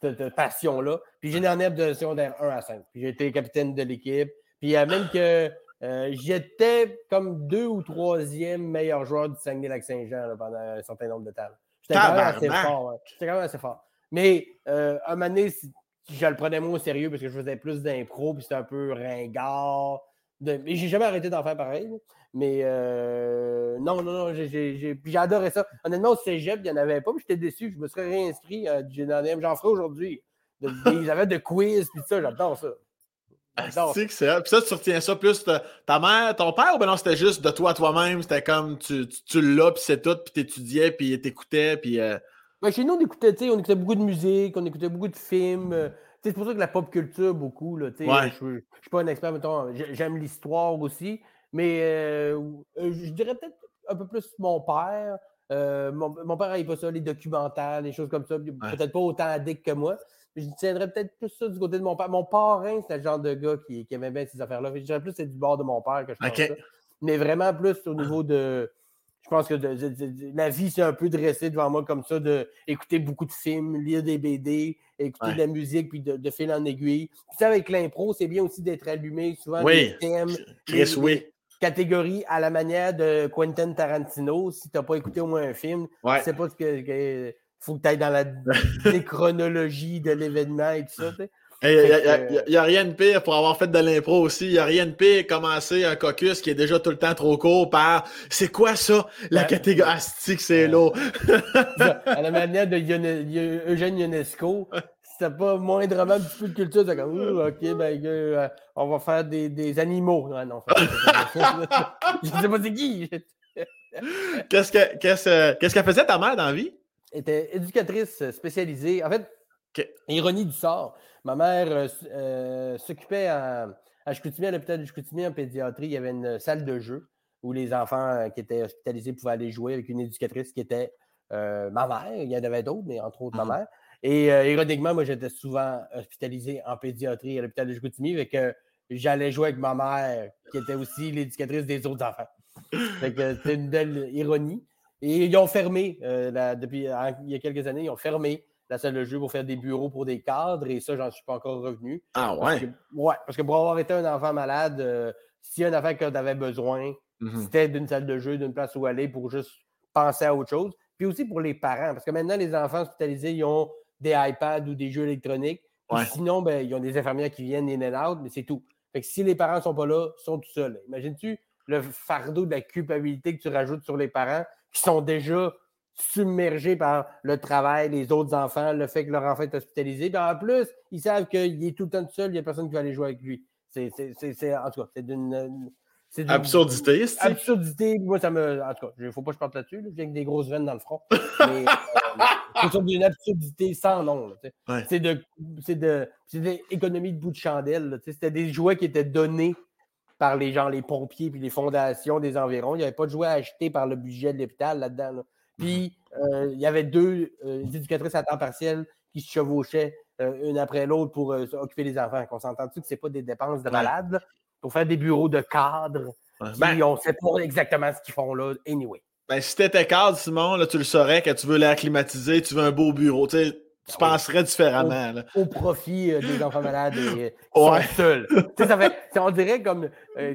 S2: cette passion-là. Puis j'ai en de secondaire 1 à 5. Puis j'ai été capitaine de l'équipe. Puis même que euh, j'étais comme deux ou troisième meilleur joueur du Saguenay-Lac-Saint-Jean pendant un certain nombre de temps. J'étais quand même assez fort. J'étais quand même assez fort. Mais euh, à un moment donné, je le prenais moins au sérieux parce que je faisais plus d'impro, puis c'était un peu ringard. De... Mais j'ai jamais arrêté d'en faire pareil. Mais euh, non, non, non, j'ai adoré ça. Honnêtement, au cégep, il n'y en avait pas, mais j'étais déçu. Je me serais réinscrit à du J'en ferai aujourd'hui. Ils avaient de quiz, puis ça, j'adore ça.
S1: C'est que c'est Puis ça, tu retiens ça plus de ta mère, ton père, ou ben non, c'était juste de toi toi-même, c'était comme tu, tu, tu l'as, puis c'est tout, puis t'étudiais, puis t'écoutais, puis. Euh...
S2: Ben, chez nous, on écoutait, on écoutait beaucoup de musique, on écoutait beaucoup de films. Euh, c'est pour ça que la pop culture, beaucoup. Là, Je ne suis pas un expert, mettons, j'aime l'histoire aussi. Mais euh, euh, je dirais peut-être un peu plus mon père. Euh, mon, mon, père n'avait pas ça, les documentaires, des choses comme ça. Peut-être pas autant addict que moi. Je tiendrais peut-être plus ça du côté de mon père. Mon parrain, c'est le genre de gars qui, qui aimait bien ces affaires-là. Je dirais plus c'est du bord de mon père que je pense ça. Mais vraiment plus au niveau de. Je pense que la vie s'est un peu dressée devant moi comme ça, d'écouter beaucoup de films, lire des BD, écouter de la musique, puis de, de fil en aiguille. Puis avec l'impro, c'est bien aussi d'être allumé souvent
S1: oui. des thèmes. Chris, oui
S2: catégorie à la manière de Quentin Tarantino. Si tu n'as pas écouté au moins un film, ouais. tu sais pas ce que. faut que tu ailles dans la chronologie de l'événement et tout ça.
S1: Il n'y a, rien de pire pour avoir fait de l'impro aussi. Il n'y a rien de pire commencer un caucus qui est déjà tout le temps trop court par c'est quoi ça, la catégorie astique, c'est lourd.
S2: à la manière de Eugène Ionesco, c'était pas moindrement un petit peu de culture. C'est comme, OK, ben, euh, on va faire des, des animaux. Ah, non, je sais pas c'est qui.
S1: qu'est-ce qu'elle qu'est-ce faisait ta mère dans la vie?
S2: Elle était éducatrice spécialisée. En fait, ironie du sort, ma mère euh, euh, s'occupait à, à Chicoutimi, à l'hôpital de Chicoutimi en pédiatrie. Il y avait une salle de jeu où les enfants qui étaient hospitalisés pouvaient aller jouer avec une éducatrice qui était ma mère. Il y en avait d'autres, mais entre autres ma ah. mère. Et euh, ironiquement, moi, j'étais souvent hospitalisé en pédiatrie à l'hôpital de Chicoutimi, fait que j'allais jouer avec ma mère, qui était aussi l'éducatrice des autres enfants. Fait que c'était une belle ironie. Et ils ont fermé, euh, depuis il y a quelques années, ils ont fermé la salle de jeu pour faire des bureaux pour des cadres, et ça, j'en suis pas encore revenu.
S1: Ah ouais?
S2: Parce que, ouais, parce que pour avoir été un enfant malade, euh, a une affaire que tu avais besoin, mm-hmm. c'était d'une salle de jeu, d'une place où aller pour juste penser à autre chose. Puis aussi pour les parents, parce que maintenant, les enfants hospitalisés, ils ont des iPads ou des jeux électroniques. Sinon, ben, ils ont des infirmières qui viennent in and out, mais c'est tout. Fait que si les parents ne sont pas là, ils sont tout seuls. Imagines-tu le fardeau de la culpabilité que tu rajoutes sur les parents qui sont déjà submergés par le travail, les autres enfants, le fait que leur enfant est hospitalisé. Puis en plus, ils savent qu'il est tout le temps tout seul, il n'y a personne qui va aller jouer avec lui. C'est, en tout cas, c'est d'une.
S1: C'est absurdité,
S2: Absurdité. Moi, ça me. En tout cas, il ne faut pas que je parte là-dessus. J'ai avec des grosses veines dans le front. Mais euh, c'est d'une absurdité sans nom. C'est de, de, de l'économie de bout de chandelle. C'était des jouets qui étaient donnés par les gens, les pompiers puis les fondations des environs. Il n'y avait pas de jouets achetés par le budget de l'hôpital là-dedans. Puis euh, il y avait deux euh, éducatrices à temps partiel qui se chevauchaient une après l'autre pour occuper les enfants. On s'entend-tu que ce n'est pas des dépenses de malades? pour faire des bureaux de cadre. Ben on ne sait pas exactement ce qu'ils font là, anyway?
S1: Ben, si tu étais cadre, Simon, là, tu le saurais que tu veux l'air climatisé, tu veux un beau bureau. Tu, tu ah penserais différemment.
S2: Au, profit euh, des enfants malades et euh, seuls. ça fait, on dirait comme euh,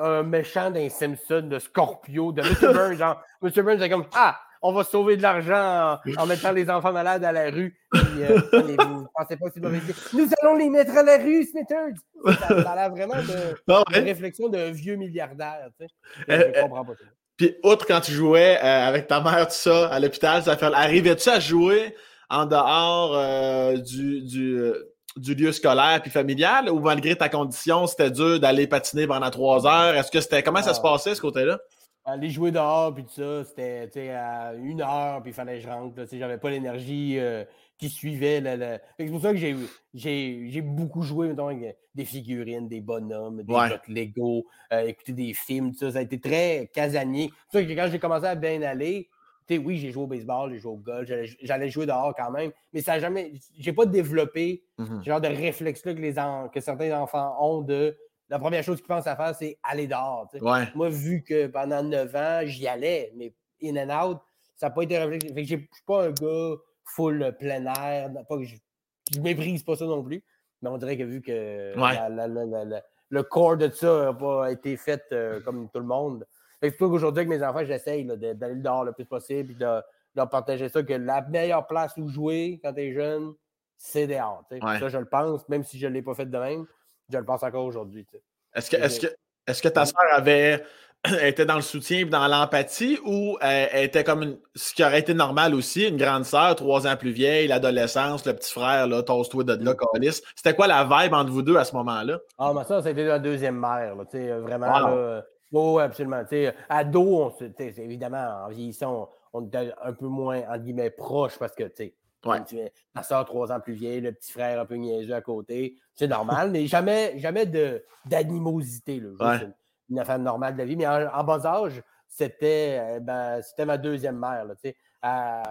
S2: un, méchant d'un Simpson, de Scorpio, de Mr. Burns. Genre, Mr. Burns est comme Ah, on va sauver de l'argent en, mettant les enfants malades à la rue. Euh, vous pensez pas que c'est Nous allons les mettre à la rue, Smithers! Ça, a l'air vraiment de, ah réflexion d'un vieux milliardaire. Tu sais. Je
S1: comprends pas ça. Puis, outre quand tu jouais euh, avec ta mère, tout ça, à l'hôpital, ça fait... arrivais-tu à jouer en dehors du, du, lieu scolaire puis familial ou malgré ta condition, c'était dur d'aller patiner pendant trois heures? Est-ce que c'était. Comment ça se ah. passait, ce côté-là?
S2: Aller jouer dehors, puis tout ça, c'était à une heure, puis il fallait que je rentre. J'avais pas l'énergie euh, qui suivait. C'est pour ça que j'ai beaucoup joué avec des figurines, des bonhommes, des ouais. Lego, euh, écouter des films, tout ça. Ça a été très casanier. C'est ça que quand j'ai commencé à bien aller, oui, j'ai joué au baseball, j'ai joué au golf, j'allais jouer dehors quand même, mais ça n'a jamais. J'ai pas développé mm-hmm. ce genre de réflexe-là que, les que certains enfants ont de la première chose qu'ils pensent à faire, c'est aller dehors. Moi, vu que pendant 9 ans, j'y allais, mais in and out, ça n'a pas été réfléchi. Je ne suis pas un gars full plein air. Pas que je, ne méprise pas ça non plus. Mais on dirait que vu que le corps de ça n'a pas été fait euh, comme tout le monde. C'est pour qu'aujourd'hui, avec mes enfants, j'essaye d'aller dehors le plus possible et de, leur partager ça, que la meilleure place où jouer quand tu es jeune, c'est dehors. Ça, je le pense, même si je ne l'ai pas fait de même je le pense encore aujourd'hui.
S1: Est-ce que, ta soeur avait était dans le soutien et dans l'empathie ou elle était comme ce qui aurait été normal aussi, une grande sœur, trois ans plus vieille, l'adolescence, le petit frère, là, toast-toi de là, mm. C'était quoi la vibe entre vous deux à ce moment-là?
S2: Ah, ma soeur, c'était la deuxième mère, là, vraiment. oui, absolument. T'sais, ado, on, évidemment, en vieillissant, on, on, était un peu moins, entre guillemets, proche parce que, tu sais. Ma soeur, trois ans plus vieille, le petit frère un peu niaiseux à côté. C'est normal, mais jamais, jamais d'animosité. Ouais. Une, affaire normale de la vie. Mais en, bas âge, c'était euh, ben, ma deuxième mère. Là,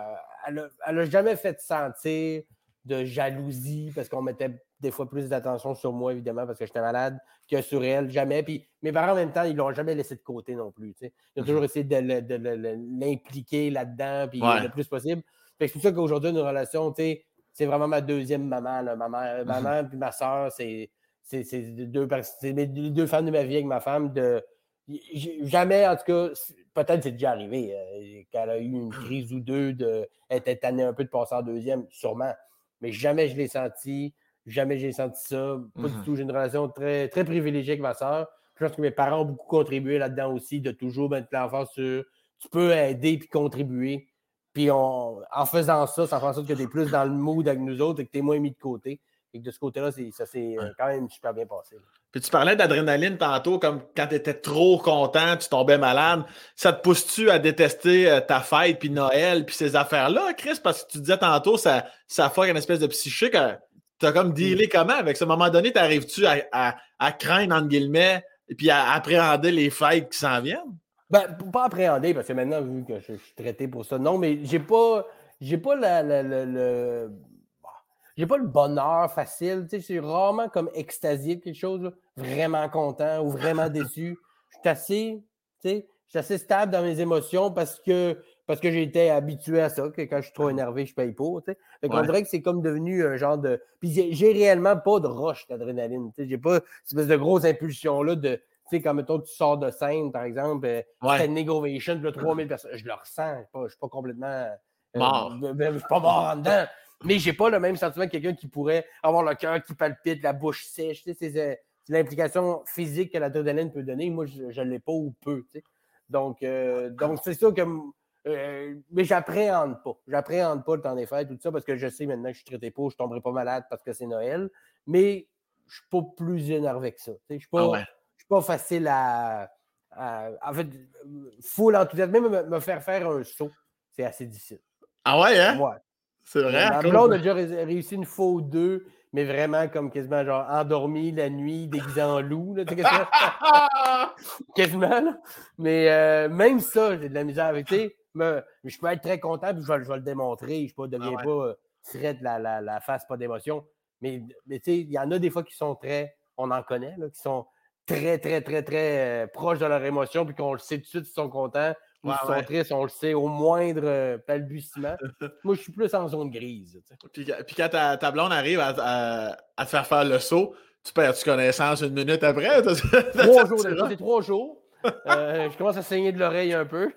S2: elle n'a jamais fait sentir de jalousie parce qu'on mettait des fois plus d'attention sur moi, évidemment, parce que j'étais malade, que sur elle. Jamais. Puis mes parents, en même temps, ils ne l'ont jamais laissé de côté non plus. Ils ont toujours essayé de, l'impliquer là-dedans, puis le plus possible. C'est pour ça qu'aujourd'hui, nos relations, c'est vraiment ma deuxième maman. Ma mère, ma mère puis ma soeur, c'est deux, les deux femmes de ma vie avec ma femme. De, jamais, en tout cas, peut-être c'est déjà arrivé euh, qu'elle a eu une crise ou deux, de, elle était tannée un peu de passer en deuxième, sûrement. Mais jamais je l'ai senti. Jamais j'ai senti ça. Pas du mmh tout. J'ai une relation très, très privilégiée avec ma soeur. Je pense que mes parents ont beaucoup contribué là-dedans aussi, de toujours mettre l'enfant sur tu peux aider puis contribuer. Puis en faisant ça, ça fait en sorte que tu es plus dans le mood avec nous autres et que tu es moins mis de côté. Et que de ce côté-là, ça s'est euh, quand même super bien passé.
S1: Puis tu parlais d'adrénaline tantôt, comme quand tu étais trop content, tu tombais malade. Ça te pousse-tu à détester euh, ta fête, puis Noël, puis ces affaires-là, Chris? Parce que tu disais tantôt, ça, ça fait une espèce de psychique. Tu as comme dealé mm. comment avec ce moment donné? T'arrives-tu à, à, craindre, entre guillemets, et puis à appréhender les fêtes qui s'en viennent?
S2: Ben, pas appréhender, parce que maintenant, vu que je, suis traité pour ça, non, mais j'ai pas. J'ai pas le. J'ai pas le bonheur facile. Tu sais, je suis rarement comme extasié de quelque chose, vraiment content ou vraiment déçu. Je suis assez, tu sais, je suis assez stable dans mes émotions parce que parce que j'ai été habitué à ça, que quand je suis trop énervé, je paye pour. Tu sais. On dirait que c'est comme devenu un genre de. Puis j'ai réellement pas de rush d'adrénaline. Tu sais. J'ai pas cette espèce de grosse impulsion-là de tu sais, comme tu sors de scène, par exemple, euh, ouais. une Ovation, de 3000 personnes, je le ressens, je ne suis pas complètement euh,
S1: mort.
S2: je ne suis pas mort en dedans. Mais j'ai pas le même sentiment que quelqu'un qui pourrait avoir le cœur qui palpite, la bouche sèche. Tu sais, c'est l'implication physique que la l'adrénaline peut donner. Moi, je ne l'ai pas ou peu. Donc, euh, donc c'est sûr que. Euh, mais j'appréhende pas. J'appréhende pas le temps des fêtes, tout ça, parce que je sais maintenant que je suis traité pas, je ne tomberai pas malade parce que c'est Noël. Mais je ne suis pas plus énervé que ça. Je ne suis, pas, ah suis pas facile à, En fait, full enthousiasme. Même me, me faire faire un saut, c'est assez difficile.
S1: Ah ouais, hein?
S2: Ouais.
S1: C'est vrai.
S2: Là, on a déjà réussi une fois ou deux, mais vraiment comme quasiment genre endormi la nuit, déguisé en loup. Là, quasiment. Là. Mais euh, même ça, j'ai de la misère avec. Mais, je peux être très content, puis je vais, le démontrer. Je ne deviens ah pas euh, la, la, la, face, pas d'émotion. Mais, mais tu sais, il y en a des fois qui sont très, on en connaît, là, qui sont très, très, très, très euh, proches de leur émotion, puis qu'on le sait tout de suite, ils sont contents. Ou sont tristes, on le sait, au moindre euh, balbutiement. Moi, je suis plus en zone grise.
S1: Puis, puis, quand ta, ta blonde arrive à, à, te faire faire le saut, tu perds-tu connaissance une minute après?
S2: trois jours déjà, c'est trois jours. Euh, je commence à saigner de l'oreille un peu.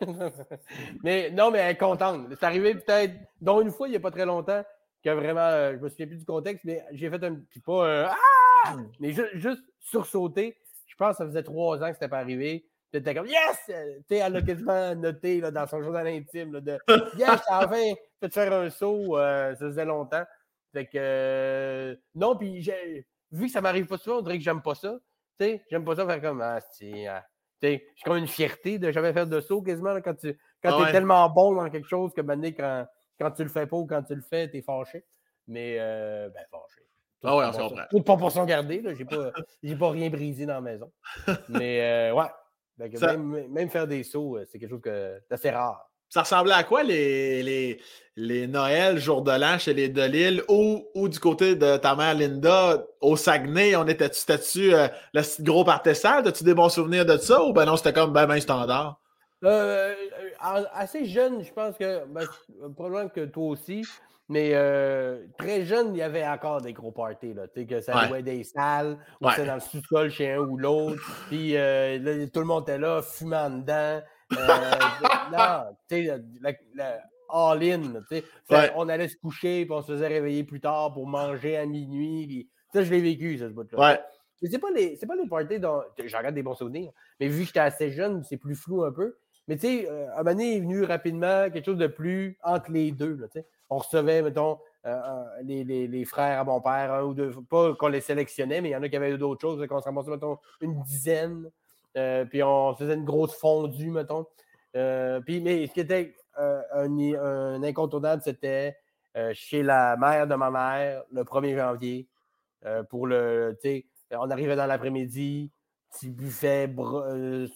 S2: mais non, mais elle est contente. C'est arrivé peut-être, dont une fois, il n'y a pas très longtemps, que vraiment, euh, je ne me souviens plus du contexte, mais j'ai fait un petit pas. ah! Mais juste, juste sursauter. Je pense que ça faisait trois ans que c'était pas arrivé. T'étais comme Yes! sais, elle a quasiment noté là, dans son journal intime de Yes, enfin fait faire un saut, euh, ça faisait longtemps. Fait que euh, non, puis vu que ça m'arrive pas souvent, on dirait que j'aime pas ça. Sais, j'aime pas ça faire comme Ah, c'est. Ah. J'ai comme une fierté de jamais faire de saut quasiment quand tu quand ah es tellement bon dans quelque chose que maintenant, quand, quand tu le fais pas ou quand tu le fais, tu es fâché. Mais euh, ben fâché.
S1: ah ouais, on s'en.
S2: Toute proportion gardée, j'ai pas, pas rien brisé dans la maison. Mais ouais, même, faire des sauts, euh, c'est quelque chose d'assez rare.
S1: Ça ressemblait à quoi les, les, les Noëls, jour de l'an chez les Delille ou, ou du côté de ta mère Linda au Saguenay? On était-tu c'était euh, le gros partessal? As-tu des bons souvenirs de ça ou ben non, c'était comme ben, ben standard?
S2: Euh, assez jeune, je pense que ben, probablement que toi aussi. Mais euh, très jeune, il y avait encore des gros parties. Là, que ça louait des salles, ou c'était dans le sous-sol chez un ou l'autre. Puis euh, tout le monde était là, fumant dedans. Euh, non, tu sais, all-in. On allait se coucher, puis on se faisait réveiller plus tard pour manger à minuit. ça, je l'ai vécu, ça, ce bout-là.
S1: Ouais.
S2: Mais c'est pas les, pas les parties dont. J'en regarde des bons souvenirs. Mais vu que j'étais assez jeune, c'est plus flou un peu. Mais tu sais, un moment donné est venu rapidement quelque chose de plus entre les deux. Là, on recevait, mettons, euh, les, frères à mon père, un ou deux, pas qu'on les sélectionnait, mais il y en a qui avaient d'autres choses, qu'on se ramassait, mettons, une dizaine, euh, puis on faisait une grosse fondue, mettons. Euh, puis, mais ce qui était un, incontournable, c'était chez la mère de ma mère, le 1er janvier, pour le, tu sais, on arrivait dans l'après-midi, petit buffet,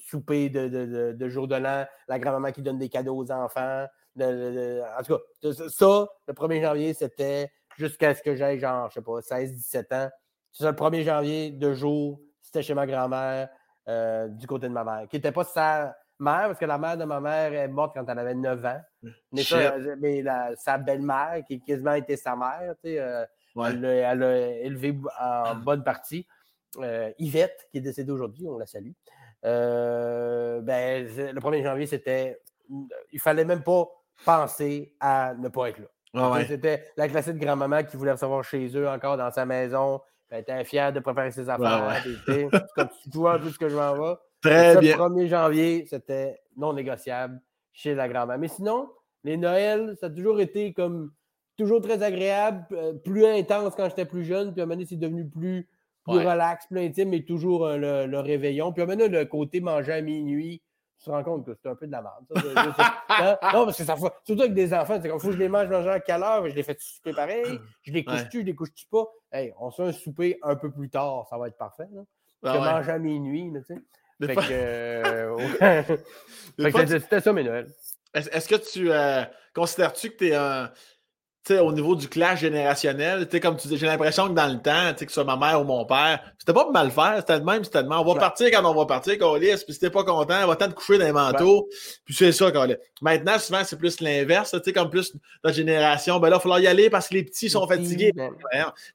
S2: souper de, jour de l'an, la grand-maman qui donne des cadeaux aux enfants, en tout cas, ça, le 1er janvier, c'était jusqu'à ce que j'aille, genre, je sais pas, 16-17 ans. C'est le 1er janvier, deux jours, c'était chez ma grand-mère, euh, du côté de ma mère, qui n'était pas sa mère, parce que la mère de ma mère est morte quand elle avait 9 ans. Mais, mais sa belle-mère, qui quasiment été sa mère, tu sais, euh, elle, a élevé en bonne partie. Euh, Yvette, qui est décédée aujourd'hui, on la salue. ben, le 1er janvier, c'était. Il fallait même pas penser à ne pas être là. C'était la classique grand-maman qui voulait recevoir chez eux encore dans sa maison. Elle était fière de préparer ses affaires. comme tu vois tout ce que je m'en vais?
S1: Très bien.
S2: Le 1er janvier, c'était non négociable chez la grand-mère. Mais sinon, les Noëls, ça a toujours été comme toujours très agréable, euh, plus intense quand j'étais plus jeune. Puis à un moment donné, c'est devenu plus, plus relax, plus intime, mais toujours euh, le, le, réveillon. Puis à un moment donné, le côté manger à minuit, tu te rends compte que c'est un peu de la merde. Hein? non, parce que ça fait, surtout avec des enfants, c'est comme faut que je les mange manger à quelle heure, je les fais souper pareil, je les couche-tu, je les couche-tu pas? Hey, on se fait un souper un peu plus tard, ça va être parfait. Là. Ah je mange à minuit, tu sais. Fait que, euh, c'était ça mes Noëls.
S1: Est-ce que tu euh, considères-tu que tu es un au niveau du clash générationnel, comme tu dis, j'ai l'impression que dans le temps, que ce soit ma mère ou mon père, c'était pas mal faire, c'était le même, c'était le même. On va partir quand on va partir, qu'on lisse, puis si t'es pas content, on va t'en coucher dans les manteaux, puis c'est ça qu'on Maintenant, souvent, c'est plus l'inverse, tu sais, comme plus notre génération, ben là, il va falloir y aller parce que les petits sont fatigués.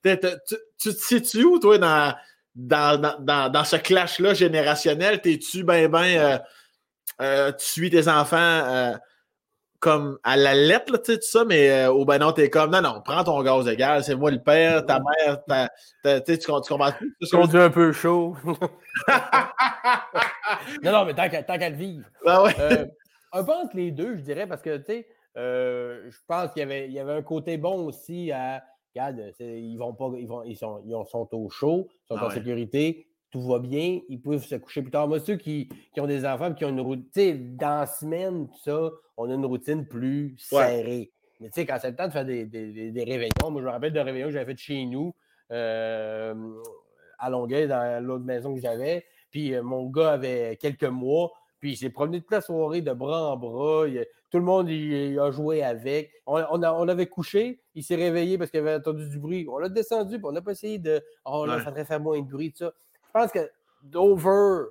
S1: Tu, te situes où, toi, dans, dans, dans, dans ce clash-là générationnel? T'es-tu ben, ben, euh, euh, tu suis tes enfants, euh, comme à la lettre, là, tu sais, tout ça, mais euh, au ben non, t'es comme, non, non, prends ton gaz égal, c'est moi le père, ta mère, ta, ta- tu sais, tu, tu comprends plus?
S2: Tu conduis un peu chaud. non, non, mais tant qu'à tant qu'à le vivre.
S1: Ah ouais.
S2: Euh, un peu entre les deux, je dirais, parce que, tu sais, euh, je pense qu'il y avait, il y avait un côté bon aussi à. Regarde, ils vont pas, ils, vont, ils, sont, ils ont- sont au chaud, ils sont
S1: Ah
S2: en
S1: ouais.
S2: sécurité, tout va bien, ils peuvent se coucher plus tard. Moi, ceux qui, qui ont des enfants et qui ont une routine, dans la semaine, tout ça, on a une routine plus
S1: Ouais.
S2: serrée. Mais tu sais, quand c'est le temps de faire des, des, des- réveillons, moi, je me rappelle d'un réveillon que j'avais fait chez nous, euh, à Longueuil, dans l'autre maison que j'avais. Puis euh, mon gars avait quelques mois, puis il s'est promené toute la soirée de bras en bras. il- tout le monde il, il a joué avec. On, on a- on avait couché, il s'est réveillé parce qu'il avait entendu du bruit. On l'a descendu, puis on n'a pas essayé de. Oh là,
S1: Ouais.
S2: faudrait faire moins de bruit, tout ça. Je pense que d'over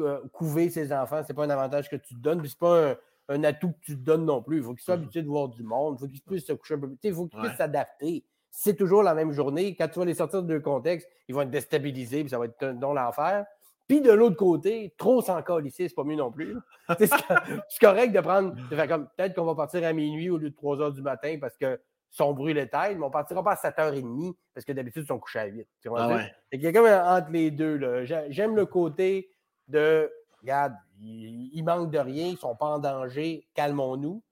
S2: euh, couver ses enfants, c'est pas un avantage que tu te donnes, puis c'est pas un, un atout que tu te donnes non plus. Il faut qu'ils soient habitués de voir du monde, il faut qu'ils puissent se coucher un peu plus. Il faut qu'ils
S1: Ouais.
S2: puissent s'adapter. C'est toujours la même journée, quand tu vas les sortir de deux contextes, ils vont être déstabilisés, puis ça va être un- dans l'enfer. Puis de l'autre côté, trop s'en ici, c'est pas mieux non plus. c'est correct de prendre, de faire comme peut-être qu'on va partir à minuit au lieu de 3 heures du matin parce que son bruit l'éteint, mais on partira pas à 7h30 parce que d'habitude, ils sont couchés à 8. Tu vois,
S1: Ah ouais.
S2: Qu'il y a comme entre les deux. J'aime le côté de regarde, ils, manquent de rien, ils sont pas en danger, calmons-nous.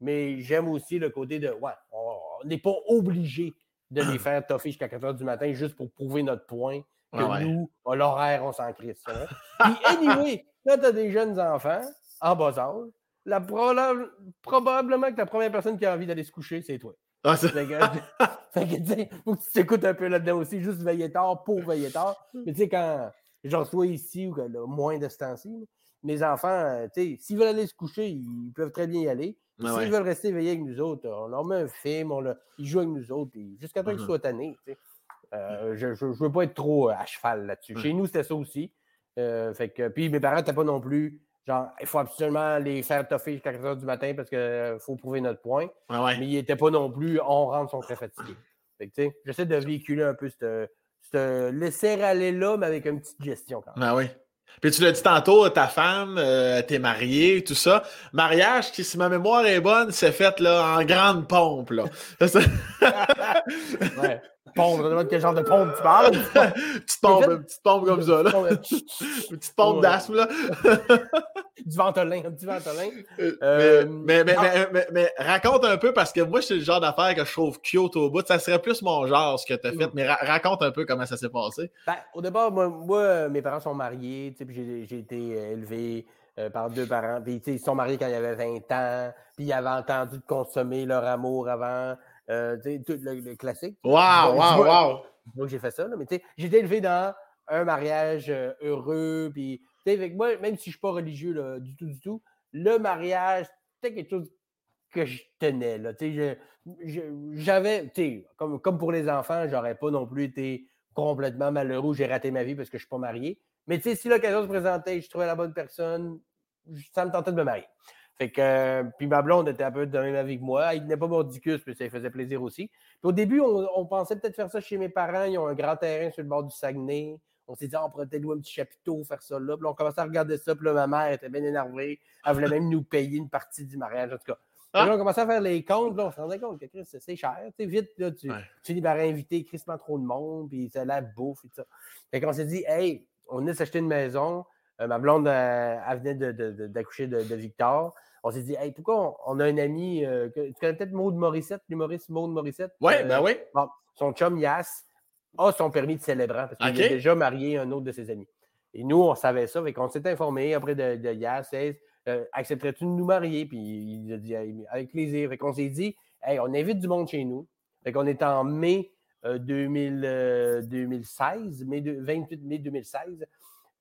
S2: Mais j'aime aussi le côté de ouais, on n'est pas obligé de les faire toffer jusqu'à 4 h du matin juste pour prouver notre point que
S1: Ah ouais.
S2: nous, à l'horaire, on s'en crisse. Puis, anyway, quand tu as des jeunes enfants en bas âge, la prola- probablement que la première personne qui a envie d'aller se coucher, c'est toi.
S1: Ah, c'est-
S2: Fait que, fait que, tu sais, faut que tu t'écoutes un peu là-dedans aussi, juste veiller tard pour veiller tard. Mais tu sais, quand je reçois ici ou que, là, moins de ce temps-ci, mes enfants, euh, tu sais, s'ils veulent aller se coucher, ils peuvent très bien y aller. Puis
S1: Ah
S2: S'ils
S1: ouais.
S2: veulent rester éveillés avec nous autres, on leur met un film, on leur- ils jouent avec nous autres, puis jusqu'à temps qu'ils
S1: Mhm.
S2: soient tannés. tu sais. Euh, je ne veux pas être trop euh, à cheval là-dessus.
S1: Ouais.
S2: Chez nous, c'était ça aussi. Euh, fait que, puis mes parents n'étaient pas non plus genre, il faut absolument les faire toffer jusqu'à 4 h du matin parce qu'il faut prouver notre point.
S1: Ah ouais.
S2: Mais ils n'étaient pas non plus, on rentre, sont très fatigués. J'essaie de véhiculer un peu cette, cette laisser aller là, mais avec une petite gestion quand même.
S1: Ah oui. Puis tu l'as dit tantôt, ta femme, euh, t'es marié, tout ça. Mariage qui, si ma mémoire est bonne, s'est fait là, en grande pompe. Là.
S2: Ouais. Pompe, de quel genre de pompe tu parles?
S1: petite pompe,
S2: fait-
S1: petite pompe comme ça. Là. Une petite pompe
S2: Ouais.
S1: d'asthme. Là.
S2: du ventolin, un petit ventolin.
S1: Euh,
S2: Euh,
S1: mais, mais, mais, mais- raconte un peu parce que moi, c'est le genre d'affaire que je trouve cute au bout. Ça serait plus mon genre ce que tu as fait,
S2: Mm.
S1: mais ra- raconte un peu comment ça s'est passé.
S2: Ben, au départ, moi, moi, euh, mes parents sont mariés, puis j'ai été euh, élevé euh, par deux parents. Puis, ils sont mariés quand ils avaient 20 ans, puis ils avaient entendu de consommer leur amour avant. Euh, tout le, le classique.
S1: Wow,
S2: je
S1: wow, wow.
S2: Moi, j'ai fait ça, là, mais tu sais, j'ai été élevé dans un mariage euh, heureux, puis, tu sais, avec moi, même si je suis pas religieux, là, du tout, du tout, le mariage, c'était quelque chose que je tenais, là, tu sais, j'avais, tu sais, comme, comme pour les enfants, j'aurais pas non plus été complètement malheureux j'ai raté ma vie parce que je suis pas marié, mais tu sais, si l'occasion se présentait et je trouvais la bonne personne, ça me tentait de me marier. Fait que, euh, puis ma blonde était un peu de même avec moi. Il n'est pas mordicus, puis ça lui faisait plaisir aussi. Puis au début, on, on pensait peut-être faire ça chez mes parents. Ils ont un grand terrain sur le bord du Saguenay. On s'est dit, Ah, on pourrait peut-être louer un petit chapiteau, faire ça là. Puis là, on commençait à regarder ça. Puis là, ma mère était bien énervée. Elle voulait même nous payer une partie du mariage, en tout cas. Puis
S1: Ah.
S2: là, on commençait à faire les comptes. Là, on se rendait compte que Chris, c'est cher. Tu sais, vite, là, tu,
S1: Ouais.
S2: tu finis par inviter crissement trop de monde, puis ça la bouffe et tout ça. Fait qu'on s'est dit, hey, on venait s'acheter une maison. Euh, ma blonde, elle venait de- de- de- d'accoucher de, de Victor. On s'est dit, hey, pourquoi on, on a un ami, euh, que- tu connais peut-être Maude Morissette, l'humoriste Maude Morissette?
S1: Ouais,
S2: Euh,
S1: ben oui.
S2: Bon, son chum Yass a son permis de célébrant parce qu'il
S1: OK.
S2: a déjà marié un autre de ses amis. Et nous, on savait ça, fait qu'on s'est informé après de, de Yass, Hey, euh, accepterais-tu de nous marier? Puis il a dit avec plaisir. Fait qu'on s'est dit, hey, on invite du monde chez nous. Fait qu'on est en mai euh, 2000, euh, 2016, mai de- 28 mai 2016.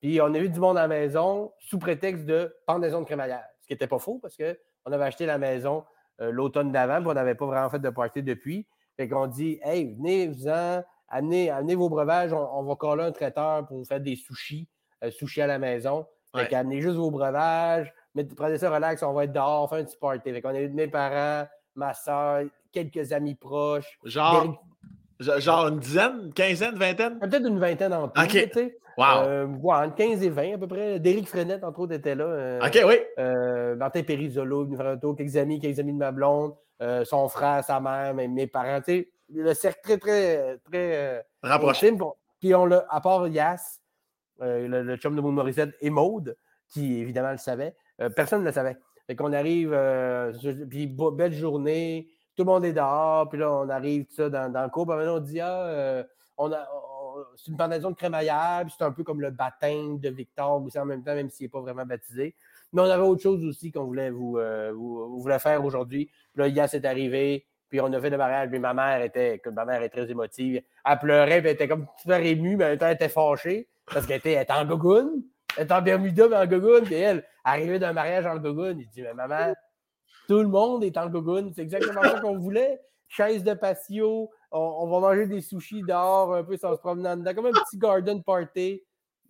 S2: Puis on invite du monde à la maison sous prétexte de pendaison de crémaillère. Qui n'était pas faux parce qu'on avait acheté la maison euh, l'automne d'avant, puis on n'avait pas vraiment fait de party depuis. Fait qu'on dit Hey, venez-vous-en, amenez, amenez vos breuvages, on, on va coller un traiteur pour vous faire des sushis, euh, sushis à la maison. Fait
S1: Ouais.
S2: qu'amenez juste vos breuvages, mettez- prenez ça relax, on va être dehors, on fait un petit party. Fait qu'on a eu mes parents, ma soeur, quelques amis proches.
S1: Genre, Genre une dizaine, une quinzaine, vingtaine?
S2: Peut-être une vingtaine en tout.
S1: OK. Wow.
S2: Euh, ouais, entre 15 et 20 à peu près. Derek Frenette, entre autres, était là. euh,
S1: OK, oui.
S2: euh, Martin un tour, quelques amis, quelques amis de ma blonde, euh, son frère, sa mère, mes, mes parents. tu sais, Le cercle très, très, très
S1: Rapproché.
S2: Puis on l'a, à part Yass, le, le chum de Maud Morissette et Maude, qui évidemment le savait, personne ne le savait. Fait qu'on arrive, puis belle journée, tout le monde est dehors, puis là, on arrive tout ça dans, dans le cours, puis maintenant on dit Ah, on a, c'est une pendaison de crémaillère, c'est un peu comme le baptême de Victor aussi en même temps, même s'il n'est pas vraiment baptisé. Mais on avait autre chose aussi qu'on voulait vous, euh, faire aujourd'hui. Puis là, Yass est arrivé, puis on a fait le mariage, puis ma mère était, ma mère est très émotive. Elle pleurait, puis elle était comme super émue, mais en même temps, elle était fâchée parce qu'elle était, elle était en gogoune. Elle était en Bermuda, mais en gogoune. Puis elle, arrivée d'un mariage en gogoune, il dit Mais maman, tout le monde est en gogoune. C'est exactement ça qu'on voulait. Chaise de patio, on, on va manger des sushis dehors un peu sans se promener en dedans, comme un petit garden party,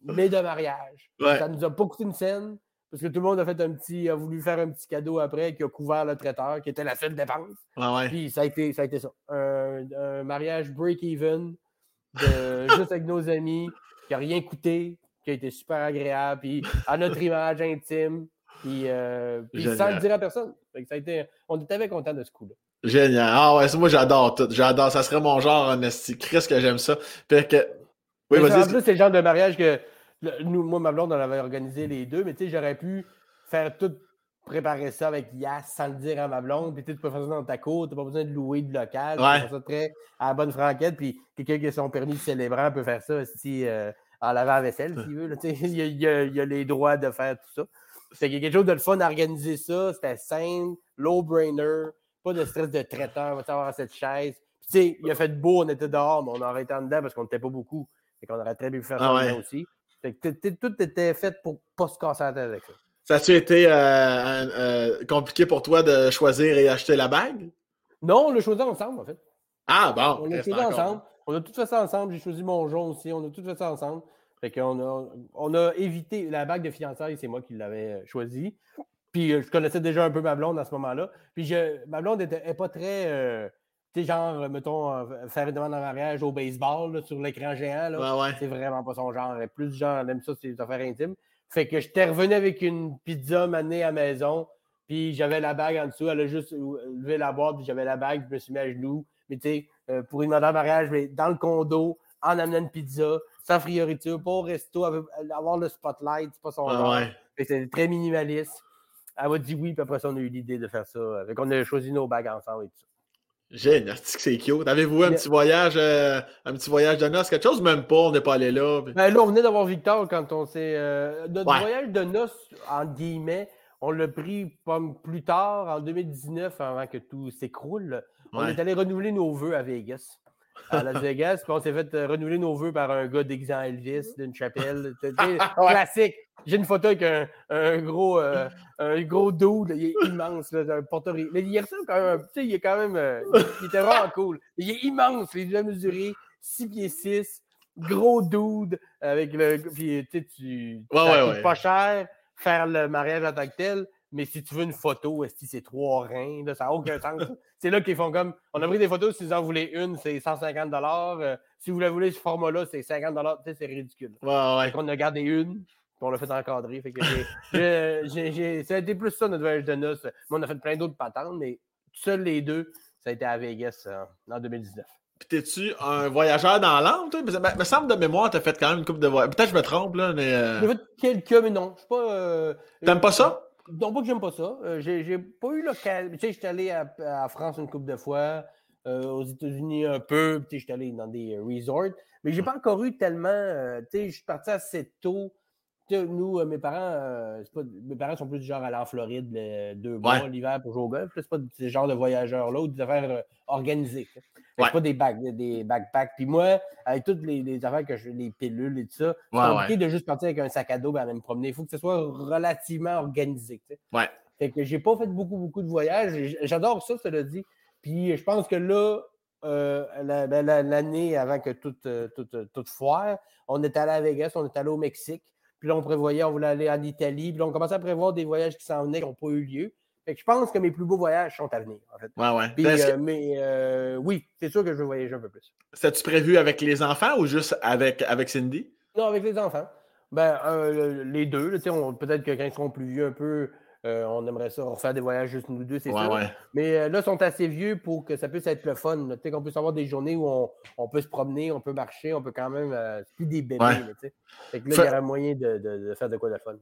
S2: mais de mariage.
S1: Ouais.
S2: Ça nous a pas coûté une scène. Parce que tout le monde a fait un petit, a voulu faire un petit cadeau après qui a couvert le traiteur, qui était la seule dépense.
S1: Ouais, ouais.
S2: Puis ça a été ça. A été ça. Un, un mariage break-even, juste avec nos amis, qui n'a rien coûté, qui a été super agréable, puis à notre image intime, puis, euh, puis sans
S1: Génial.
S2: le dire à personne. Ça a été, on était bien contents de ce coup-là.
S1: Génial. Ah ouais, moi j'adore tout. J'adore. Ça serait mon genre en esti. Chris que j'aime ça. Fait que. Oui,
S2: Mais
S1: vas-y.
S2: En plus, c'est le genre de mariage que le- nous, moi, ma blonde, on avait organisé les deux, mais tu sais, j'aurais pu faire tout, préparer ça avec Yass sans le dire à ma blonde, puis tu peux faire ça dans ta cour, tu n'as pas besoin de louer de local, tu peux
S1: Ouais.
S2: faire ça très à la bonne franquette, puis quelqu'un qui a son permis de célébrant peut faire ça si, euh, en lavant la vaisselle, s'il veut. là, il, y a, il y a- il y a les droits de faire tout ça. A quelque chose de le fun à organiser ça, c'était simple, low-brainer, pas de stress de traiteur, va savoir cette chaise. Puis, tu sais, il a fait beau, on était dehors, mais on aurait été en dedans parce qu'on n'était pas beaucoup. Fait qu'on aurait très bien pu faire ça
S1: Ah ouais.
S2: dedans aussi. Fait que tout était fait pour pas se casser la tête avec ça.
S1: Ça a-tu été euh, euh, compliqué pour toi de choisir et acheter la bague?
S2: Non, on l'a choisi ensemble, en fait.
S1: Ah bon.
S2: On l'a choisi ensemble. On a tout fait ça ensemble. J'ai choisi mon jaune aussi. On a tout fait ça ensemble. Fait qu'on a, on a évité la bague de fiançailles, c'est moi qui l'avais euh, choisi. Puis euh, je connaissais déjà un peu ma blonde à ce moment-là. Puis je, ma blonde n'est pas très. euh, tu sais, genre, euh, mettons, faire une demande en mariage au baseball là, sur l'écran géant. Là.
S1: Ouais, ouais.
S2: C'est vraiment pas son genre. Elle est plus genre, elle aime ça, c'est des affaires intimes. Fait que j'étais revenu avec une pizza manée à la maison, puis j'avais la bague en dessous. Elle a juste levé la boîte, puis j'avais la bague, puis je me suis mis à genoux. Mais tu sais, euh, pour une madame mariage, mais dans le condo, en amenant une pizza, sans frioriture, pas au resto, avoir le spotlight, c'est pas son
S1: Ouais,
S2: genre.
S1: ouais.
S2: Fait que C'était très minimaliste. Elle m'a dit oui, puis après ça, on a eu l'idée de faire ça. Fait qu'on a choisi nos bagues ensemble et tout ça.
S1: Génial, c'est cute. Avez-vous un petit voyage, euh, un petit voyage de noces, quelque chose? Même pas, on n'est pas allé là.
S2: Ben là, on venait d'avoir Victor quand on s'est. euh, notre
S1: Ouais.
S2: voyage de noces, entre guillemets, on l'a pris plus tard, en 2019, avant que tout s'écroule. On
S1: Ouais.
S2: est allé renouveler nos vœux à Vegas. À Las Vegas, puis on s'est fait euh, renouveler nos vœux par un gars déguisé en Elvis d'une chapelle.
S1: Ouais.
S2: Classique. J'ai une photo avec un, un gros euh, un gros dude, il est immense, là, un portoricain. Mais il ressemble quand même, tu sais, il est quand même, euh, il était vraiment cool. Il est immense, il a mesuré 6 pieds 6, gros dude, avec le, puis tu sais, tu,
S1: Ouais, ouais.
S2: pas cher faire le mariage en tant que tel, mais si tu veux une photo, est-ce que c'est trois reins, là, ça n'a aucun sens. c'est là qu'ils font comme, on a pris des photos, si vous en voulez une, c'est 150 euh, si vous la voulez ce format-là, c'est 50 tu sais, c'est ridicule.
S1: Ouais, ouais.
S2: Qu'on a gardé une, puis on l'a fait encadrer. Fait que j'ai- ça a été plus ça notre voyage de noces. Mais on a fait plein d'autres patentes, mais seuls les deux, ça a été à Vegas euh, en 2019.
S1: Puis t'es-tu un voyageur dans l'âme, toi? Me, me semble de mémoire, t'as fait quand même une coupe de voyages. Peut-être que je me trompe, là, mais. euh,
S2: J'ai fait quelques, mais non. Je suis pas. euh,
S1: T'aimes pas ça?
S2: Non, pas que j'aime pas ça. Euh, j'ai pas eu l'occasion. Tu sais, j'étais allé à, à France une couple de fois, euh, aux États-Unis un peu, puis tu sais, j'étais allé dans des resorts, mais j'ai pas encore eu tellement. euh, tu sais, je suis parti assez tôt. Nous, euh, mes parents, euh, pas, mes parents sont plus du genre à aller en Floride le- deux mois
S1: Ouais.
S2: l'hiver pour jouer au golf. C'est pas ce genre de voyageurs-là ou des affaires euh, organisées.
S1: Ouais.
S2: C'est pas des, back- des backpacks. Puis moi, avec toutes les, les affaires que je, les pilules et tout ça, c'est
S1: Ouais,
S2: compliqué de juste partir avec un sac à dos et aller me promener. Il faut que ce soit relativement organisé. tu sais.
S1: Ouais.
S2: Fait que j'ai pas fait beaucoup, beaucoup de voyages. J'adore ça, cela dit. Puis je pense que là, euh, la- la- l'année avant que tout, euh, tout, euh, tout foire, on est allé à Vegas, on est allé au Mexique. Puis là, on prévoyait, on voulait aller en Italie. Puis là, on commençait à prévoir des voyages qui s'en venaient, qui n'ont pas eu lieu. je pense que mes plus beaux voyages sont à venir, en fait.
S1: Ouais, ouais.
S2: Puis,
S1: que-
S2: euh, mais euh, oui, c'est sûr que je veux voyager un peu plus.
S1: C'était-tu prévu avec les enfants ou juste avec, avec Cindy?
S2: Non, avec les enfants. Ben, euh, les deux, peut-être que quand ils seront plus vieux un peu, euh, on aimerait ça refaire des voyages juste nous deux, c'est
S1: Ouais,
S2: sûr.
S1: ouais.
S2: Mais euh, là, ils sont assez vieux pour que ça puisse être le fun. sais, qu'on puisse avoir des journées où on, on peut se promener, on peut marcher, on peut quand même. euh, c'est plus des bébés.
S1: Ouais.
S2: là, tu sais. Fait que là, il y aurait moyen de, de- de faire de quoi de fun.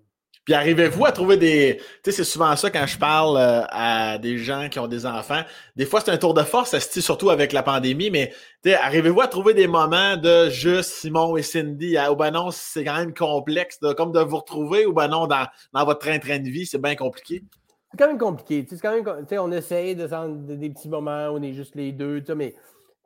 S1: Puis arrivez-vous à trouver des. Tu sais, c'est souvent ça quand je parle euh, à des gens qui ont des enfants. Des fois, c'est un tour de force, ça se surtout avec la pandémie, mais arrivez-vous à trouver des moments de juste Simon et Cindy? À- ou ben non, c'est quand même complexe, comme de vous retrouver, ou ben non, dans, dans votre train-train de vie, c'est bien compliqué.
S2: C'est quand même compliqué. C'est quand même, on essaye de des petits moments où on est juste les deux, mais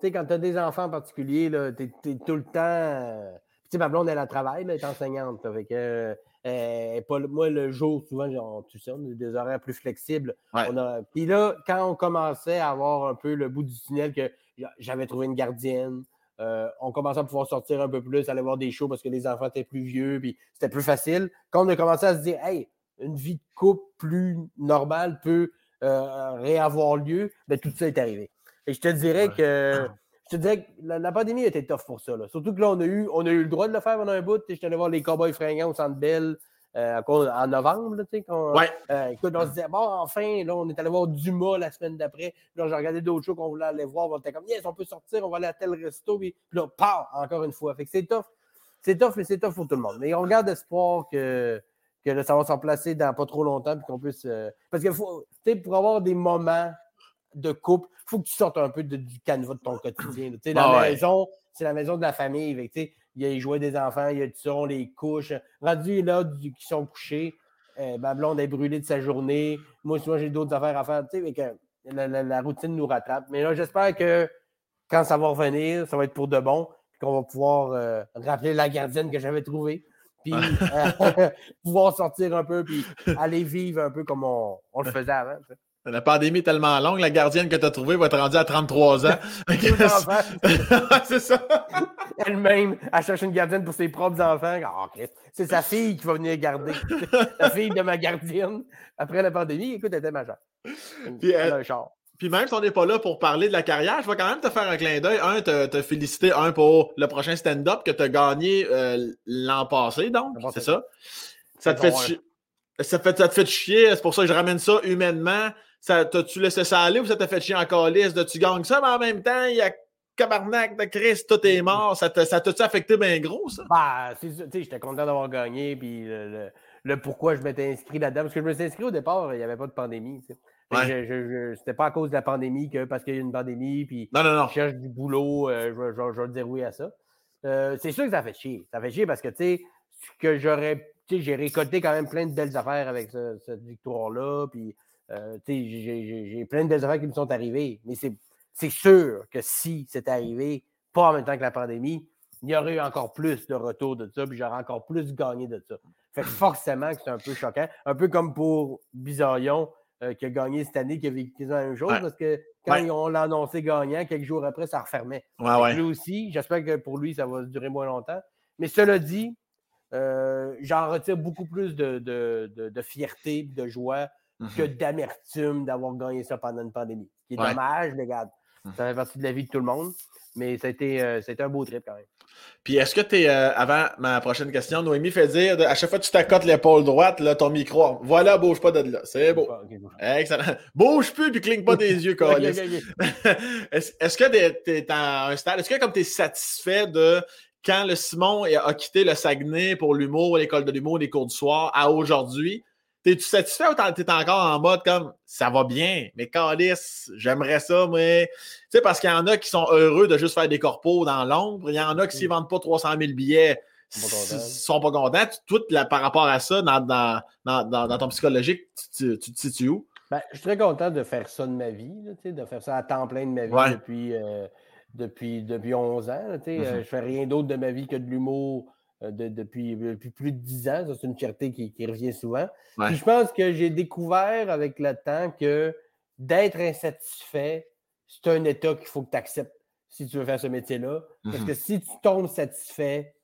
S2: quand tu as des enfants en particulier, tu es, tout le temps. euh, Tu sais, ma blonde, elle a travail, elle est enseignante. fait que, euh, pas, moi, le jour, souvent, genre, tu sais, on a des horaires plus flexibles.
S1: Ouais.
S2: On a- Puis là, quand on commençait à avoir un peu le bout du tunnel, que j'avais trouvé une gardienne, euh, on commençait à pouvoir sortir un peu plus, aller voir des shows parce que les enfants étaient plus vieux, puis c'était plus facile. Quand on a commencé à se dire, hey, une vie de couple plus normale peut euh, réavoir lieu, ben, tout ça est arrivé. Et je te dirais
S1: Ouais.
S2: que je te dirais que la, la pandémie était tough pour ça. là. Surtout que là, on a, eu, on a eu le droit de le faire pendant un bout. Je suis allé voir les Cowboys fringants au Centre Bell euh, en novembre. là, quand-
S1: Ouais.
S2: euh, écoute, on se disait, bon, enfin, là, on est allé voir Dumas la semaine d'après. Là, j'ai regardé d'autres shows qu'on voulait aller voir. On était comme, yes, on peut sortir, on va aller à tel resto. Puis puis là, paf, encore une fois. Fait que c'est tough. C'est tough, mais c'est tough pour tout le monde. Mais on garde espoir que, que là, ça va s'en placer dans pas trop longtemps. Puis qu'on puisse. euh, Parce que faut, tu sais, pour avoir des moments de couple, il faut que tu sortes un peu de- du canevas de ton quotidien. Tu sais, la
S1: Ah ouais.
S2: maison, c'est la maison de la famille. Fait tu sais, Il y a les jouets des enfants, il y a tout ça, on les couche. Rendu là, du- qui sont couchés, euh, ma blonde est brûlée de sa journée. Moi, souvent, j'ai d'autres affaires à faire. Tu sais, fait que la, la- la routine nous rattrape. Mais là, j'espère que quand ça va revenir, ça va être pour de bon. Qu'on va pouvoir euh, rappeler la gardienne que j'avais trouvée. Puis euh, pouvoir sortir un peu, puis aller vivre un peu comme on, on le faisait avant. tu sais.
S1: La pandémie est tellement longue, la gardienne que tu as trouvée va être rendue à 33 ans. C'est ça.
S2: Elle-même, elle cherche une gardienne pour ses propres enfants. Ah, c'est sa fille qui va venir garder. la fille de ma gardienne. Après la pandémie, écoute, elle était majeure.
S1: Puis,
S2: elle
S1: euh,
S2: a un char.
S1: Puis même si on n'est pas là pour parler de la carrière, je vais quand même te faire un clin d'œil. Un, te, te féliciter, un pour le prochain stand-up que tu as gagné euh, l'an passé, donc, c'est ça? Te, fait fait, ça te fait chier, c'est pour ça que je ramène ça humainement. Ça, T'as-tu laissé ça aller ou ça t'a fait chier en calice de tu gagnes ça, mais en même temps, il y a cabarnac de Christ, tout est mort. Ça t'a- ça t'a-tu affecté bien gros, ça?
S2: Bah, tu sais, j'étais content d'avoir gagné, puis le, le- le pourquoi je m'étais inscrit là-dedans. Parce que je me suis inscrit au départ, il n'y avait pas de pandémie. tu sais.
S1: Ouais.
S2: C'était pas à cause de la pandémie que parce qu'il y a une pandémie, puis
S1: Non, non, non.
S2: je cherche du boulot, euh, je, vais- je je vais dire oui à ça. Euh, c'est sûr que ça fait chier. Ça fait chier parce que, tu sais, que j'aurais. Tu sais, j'ai récolté quand même plein de belles affaires avec ce- cette victoire-là. Puis, euh, j'ai- plein de belles affaires qui me sont arrivées. Mais c'est sûr que si c'était arrivé, pas en même temps que la pandémie, il y aurait eu encore plus de retour de ça, puis j'aurais encore plus gagné de ça. Fait que forcément que c'est un peu choquant. Un peu comme pour Bizarillon, euh, qui a gagné cette année, qui a vécu la même chose,
S1: Ouais.
S2: parce que quand
S1: Ouais.
S2: ils- on l'a annoncé gagnant, quelques jours après, ça refermait.
S1: Ouais.
S2: Lui aussi, j'espère que pour lui, ça va durer moins longtemps. Mais cela dit, euh, j'en retire beaucoup plus de, de- de- de fierté, de joie que
S1: Mhm.
S2: d'amertume d'avoir gagné ça pendant une pandémie. Ce qui est
S1: Ouais.
S2: dommage, les gars.
S1: Mhm.
S2: Ça fait partie de la vie de tout le monde. Mais ça a été, euh, ça a été un beau trip quand même.
S1: Puis est-ce que tu es, avant ma prochaine question, Noémie fait dire, à chaque fois que tu t'accotes l'épaule droite, là, ton micro, voilà, bouge pas de là. C'est beau.
S2: Ok.
S1: Excellent. Bouge plus puis cligne pas des yeux,
S2: ok.
S1: Est-ce que tu es à un stade, est-ce que comme tu es satisfait de quand le Simon a quitté le Saguenay pour l'humour, l'école de l'humour, les cours du soir, à aujourd'hui, t'es-tu satisfait ou t'es encore en mode comme ça va bien, mais calice, j'aimerais ça, mais tu sais, parce qu'il y en a qui sont heureux de juste faire des corpos dans l'ombre, il y en a qui s'ils vendent pas 300 000 billets,
S2: Ils sont pas contents.
S1: s- sont pas contents. Tout là, par rapport à ça, dans, dans, dans, ton psychologique, tu, tu- tu te situes où?
S2: Ben, je suis très content de faire ça de ma vie, là, de faire ça à temps plein de ma vie
S1: Ouais.
S2: depuis, euh, depuis, depuis 11 ans. là, tu sais, euh, je fais rien d'autre de ma vie que de l'humour de- depuis, depuis plus de 10 ans. Ça, c'est une fierté qui, qui revient souvent.
S1: Ouais.
S2: Puis je pense que j'ai découvert avec le temps que d'être insatisfait, c'est un état qu'il faut que tu acceptes si tu veux faire ce métier-là. Parce
S1: Mhm.
S2: que si tu tombes satisfait,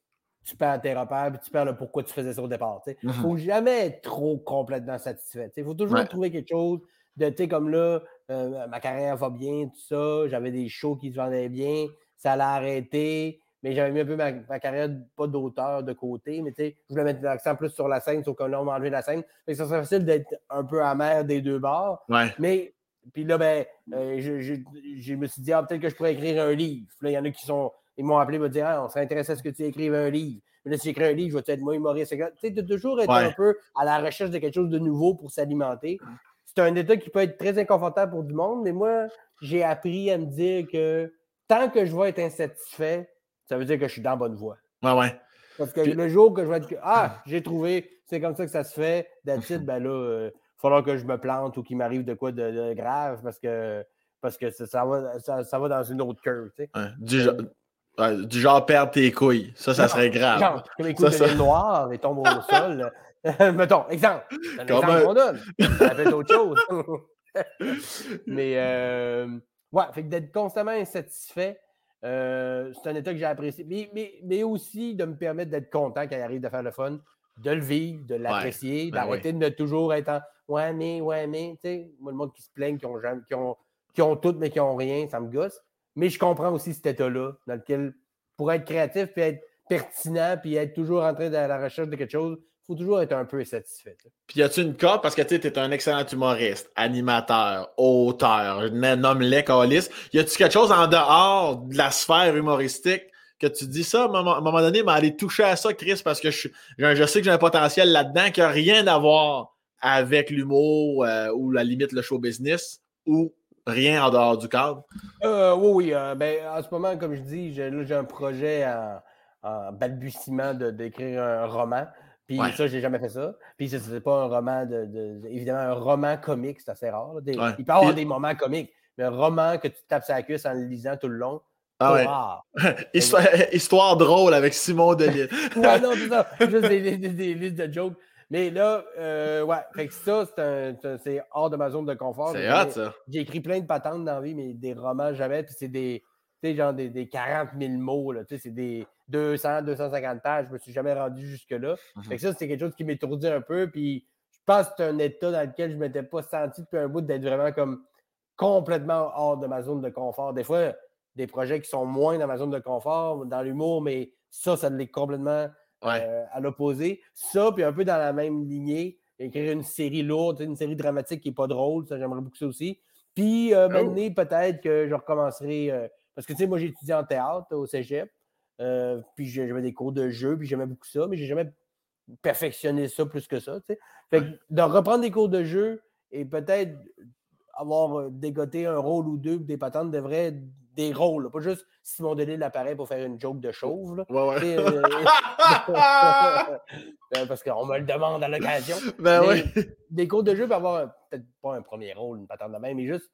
S2: tu perds tes repères, puis tu perds le pourquoi tu faisais ça au départ. Il ne
S1: Mhm.
S2: faut jamais être trop complètement satisfait. Il faut toujours
S1: Ouais.
S2: trouver quelque chose de, tu sais, comme là, euh, ma carrière va bien, tout ça, j'avais des shows qui se vendaient bien, ça allait arrêter, mais j'avais mis un peu ma, carrière, pas d'auteur de côté, mais tu sais, je voulais mettre l'accent plus sur la scène, sauf qu'on a enlevé la scène. Fait ça serait facile d'être un peu amer des deux bords.
S1: Ouais.
S2: Mais, puis là, ben, euh, je, je, me suis dit, ah, peut-être que je pourrais écrire un livre. Là, il y en a qui sont, ils m'ont appelé, ils m'ont dit, ah, on serait intéressé à ce que tu écrives un livre. Mais là, si j'écris un livre, je vais être moi humoriste. Tu sais, de toujours être un peu à la recherche de quelque chose de nouveau pour s'alimenter. C'est un état qui peut être très inconfortable pour du monde, mais moi, j'ai appris à me dire que tant que je vais être insatisfait, ça veut dire que je suis dans la bonne voie.
S1: Ouais, ouais.
S2: Parce que le jour que je vais être. Ah, j'ai trouvé, c'est comme ça que ça se fait, d'habitude, ben là, il euh, va falloir que je me plante ou qu'il m'arrive de quoi de, grave parce que, parce que ça, va, ça, va dans une autre curve. Tu sais.
S1: du, genre, du, genre, perdre tes couilles. Ça, ça serait grave.
S2: Genre, que mes couilles deviennent noires et tombent au sol. Mettons, exemple. C'est un exemple qu'on donne. Ça fait autre chose. Mais, euh, ouais, fait que d'être constamment insatisfait, euh, c'est un état que j'ai apprécié. Mais, mais, aussi de me permettre d'être content quand il arrive de faire le fun, de le vivre, de l'apprécier, ben d'arrêter de toujours être en Ouais, mais, ouais, mais. Tu sais, moi, le monde qui se plaigne, qui ont, qui ont, qui ont tout, mais qui n'ont rien, ça me gosse. Mais je comprends aussi cet état-là, dans lequel, pour être créatif, puis être pertinent, puis être toujours en train de la recherche de quelque chose, faut toujours être un peu satisfait.
S1: Puis y a-tu une carte parce que tu es un excellent humoriste, animateur, auteur, nomme-les, calice. Y a-tu quelque chose en dehors de la sphère humoristique que tu dis ça? À un moment, donné, mais aller toucher à ça, Chris, parce que je, je sais que j'ai un potentiel là-dedans qui n'a rien à voir avec l'humour euh, ou la limite le show business ou rien en dehors du cadre?
S2: Euh, oui, oui. Euh, ben, en ce moment, comme je dis, j'ai un projet en, en balbutiement d'écrire un roman. Puis ça, j'ai jamais fait ça. Puis c'est pas un roman de, Évidemment, un roman comique, c'est assez rare. Il peut y avoir des moments comiques, mais un roman que tu tapes sa cuisse en le lisant tout le long.
S1: Ah ouais. Histoire, drôle avec Simon Delille.
S2: ouais, non, c'est ça. Juste des, listes de jokes. Mais là, euh, ouais, fait que ça, c'est hors de ma zone de confort.
S1: C'est hot, ça.
S2: J'ai écrit plein de patentes dans la vie, mais des romans jamais. Puis c'est des, tu sais, genre des, des 40 000 mots, là. Tu sais, c'est des 200, 250 pages. Je me suis jamais rendu jusque-là. Mhm. ça, c'est quelque chose qui m'étourdit un peu. Puis je pense que c'est un état dans lequel je ne m'étais pas senti depuis un bout d'être vraiment comme complètement hors de ma zone de confort. Des fois, des projets qui sont moins dans ma zone de confort, dans l'humour, mais ça, ça l'est complètement euh, à l'opposé. Ça, puis un peu dans la même lignée, écrire une série lourde, une série dramatique qui n'est pas drôle, ça, j'aimerais beaucoup ça aussi. Puis, euh, oh. maintenant, peut-être que je recommencerai. Euh, parce que, tu sais, moi, j'ai étudié en théâtre au cégep. Euh, puis j'avais des cours de jeu, puis j'aimais beaucoup ça, mais j'ai jamais perfectionné ça plus que ça. Fait de reprendre des cours de jeu et peut-être avoir euh, dégoté un rôle ou deux, des patentes devraient être des rôles, pas juste Simon Delisle l'appareil pour faire une joke de chauve.
S1: Euh,
S2: parce qu'on me le demande à l'occasion.
S1: Ben
S2: des cours de jeu pour avoir peut-être pas un premier rôle, une patente de même, mais juste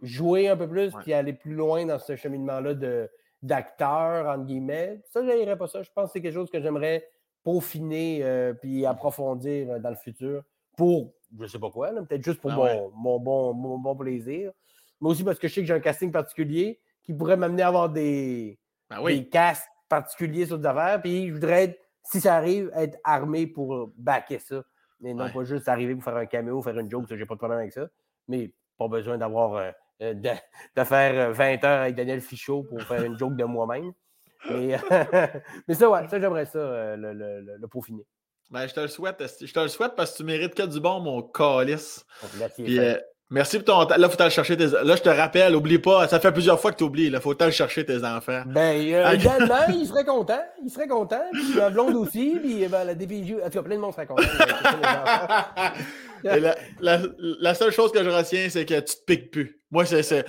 S2: jouer un peu plus puis aller plus loin dans ce cheminement-là de, d'acteur, entre guillemets. Ça, je pas ça. Je pense que c'est quelque chose que j'aimerais peaufiner euh, puis approfondir euh, dans le futur pour, je ne sais pas quoi, peut-être juste pour ah mon, bon, bon plaisir. Mais aussi parce que je sais que j'ai un casting particulier qui pourrait m'amener à avoir des,
S1: ben des
S2: castes particuliers sur des affaires. Puis je voudrais, être, si ça arrive, être armé pour backer ça. Et non pas juste arriver pour faire un caméo, faire une joke, j'ai pas de problème avec ça. Mais pas besoin d'avoir. Euh, euh, de, faire 20 euh, heures avec Daniel Fichot pour faire une joke de moi-même. Mais, mais ça, ouais, ça, j'aimerais ça, euh, le, le, le, peaufiner.
S1: Ben, je te le souhaite. Je te le souhaite parce que tu mérites que du bon, mon calice. merci pour ton temps. Là, il faut aller chercher tes. Là, je te rappelle, oublie pas, ça fait plusieurs fois que tu oublies. Il faut aller chercher tes enfants.
S2: Ben, également, il serait content. Il serait content. Puis la blonde aussi. Puis ben, la DPJ. En tout cas, plein de monde serait content.
S1: La, seule chose que je retiens, c'est que tu te piques plus. Moi, c'est ça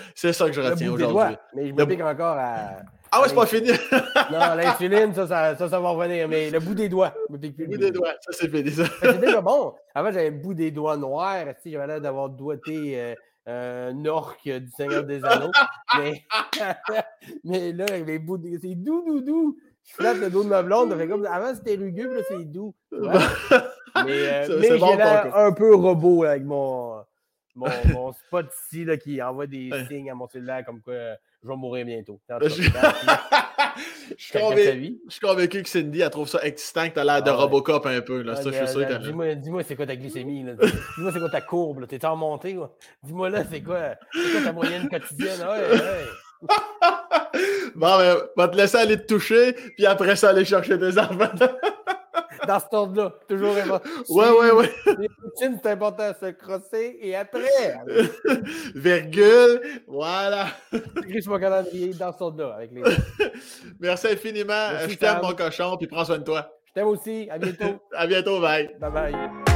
S1: que je retiens aujourd'hui.
S2: Mais je me pique encore à.
S1: Ah ouais, c'est pas fini.
S2: non, l'insuline, ça ça, ça, va revenir. Mais le bout des doigts,
S1: me pique plus. Le bout des doigts, ça c'est fini.
S2: C'est déjà bon. Avant, j'avais le bout des doigts noirs. J'avais l'air d'avoir doigté euh, un orque du Seigneur des Anneaux? mais, mais là, les bouts, c'est doux, doux, doux. Je flatte le dos de ma blonde. Fait comme, avant, c'était rugueux, là, c'est doux. Mais, euh, mais j'ai l'air un peu robot avec mon, mon, mon spot ici là, qui envoie des signes à mon cellulaire comme quoi euh, je vais mourir bientôt.
S1: Je suis, convaincu, que Cindy, elle trouve ça excitant que t'as l'air de ah Robocop un peu. Là. ça, je suis sûr
S2: dis-moi, dis-moi, c'est quoi ta glycémie? Dis-moi, c'est quoi ta courbe? T'es en montée? Dis-moi là, c'est quoi, quoi ta moyenne quotidienne? Ouais, ouais.
S1: bon, ben, va te laisser aller te toucher, puis après ça, aller chercher des enfants.
S2: Dans cet ordre-là. Toujours
S1: Ouais, ouais, ouais.
S2: c'est important à se crosser et après.
S1: Virgule, voilà.
S2: Écris mon calendrier dans cet ordre-là avec les.
S1: Merci infiniment. je t'aime, mon cochon, puis prends soin de toi.
S2: Je t'aime aussi. À bientôt.
S1: à bientôt. Bye.
S2: Bye bye.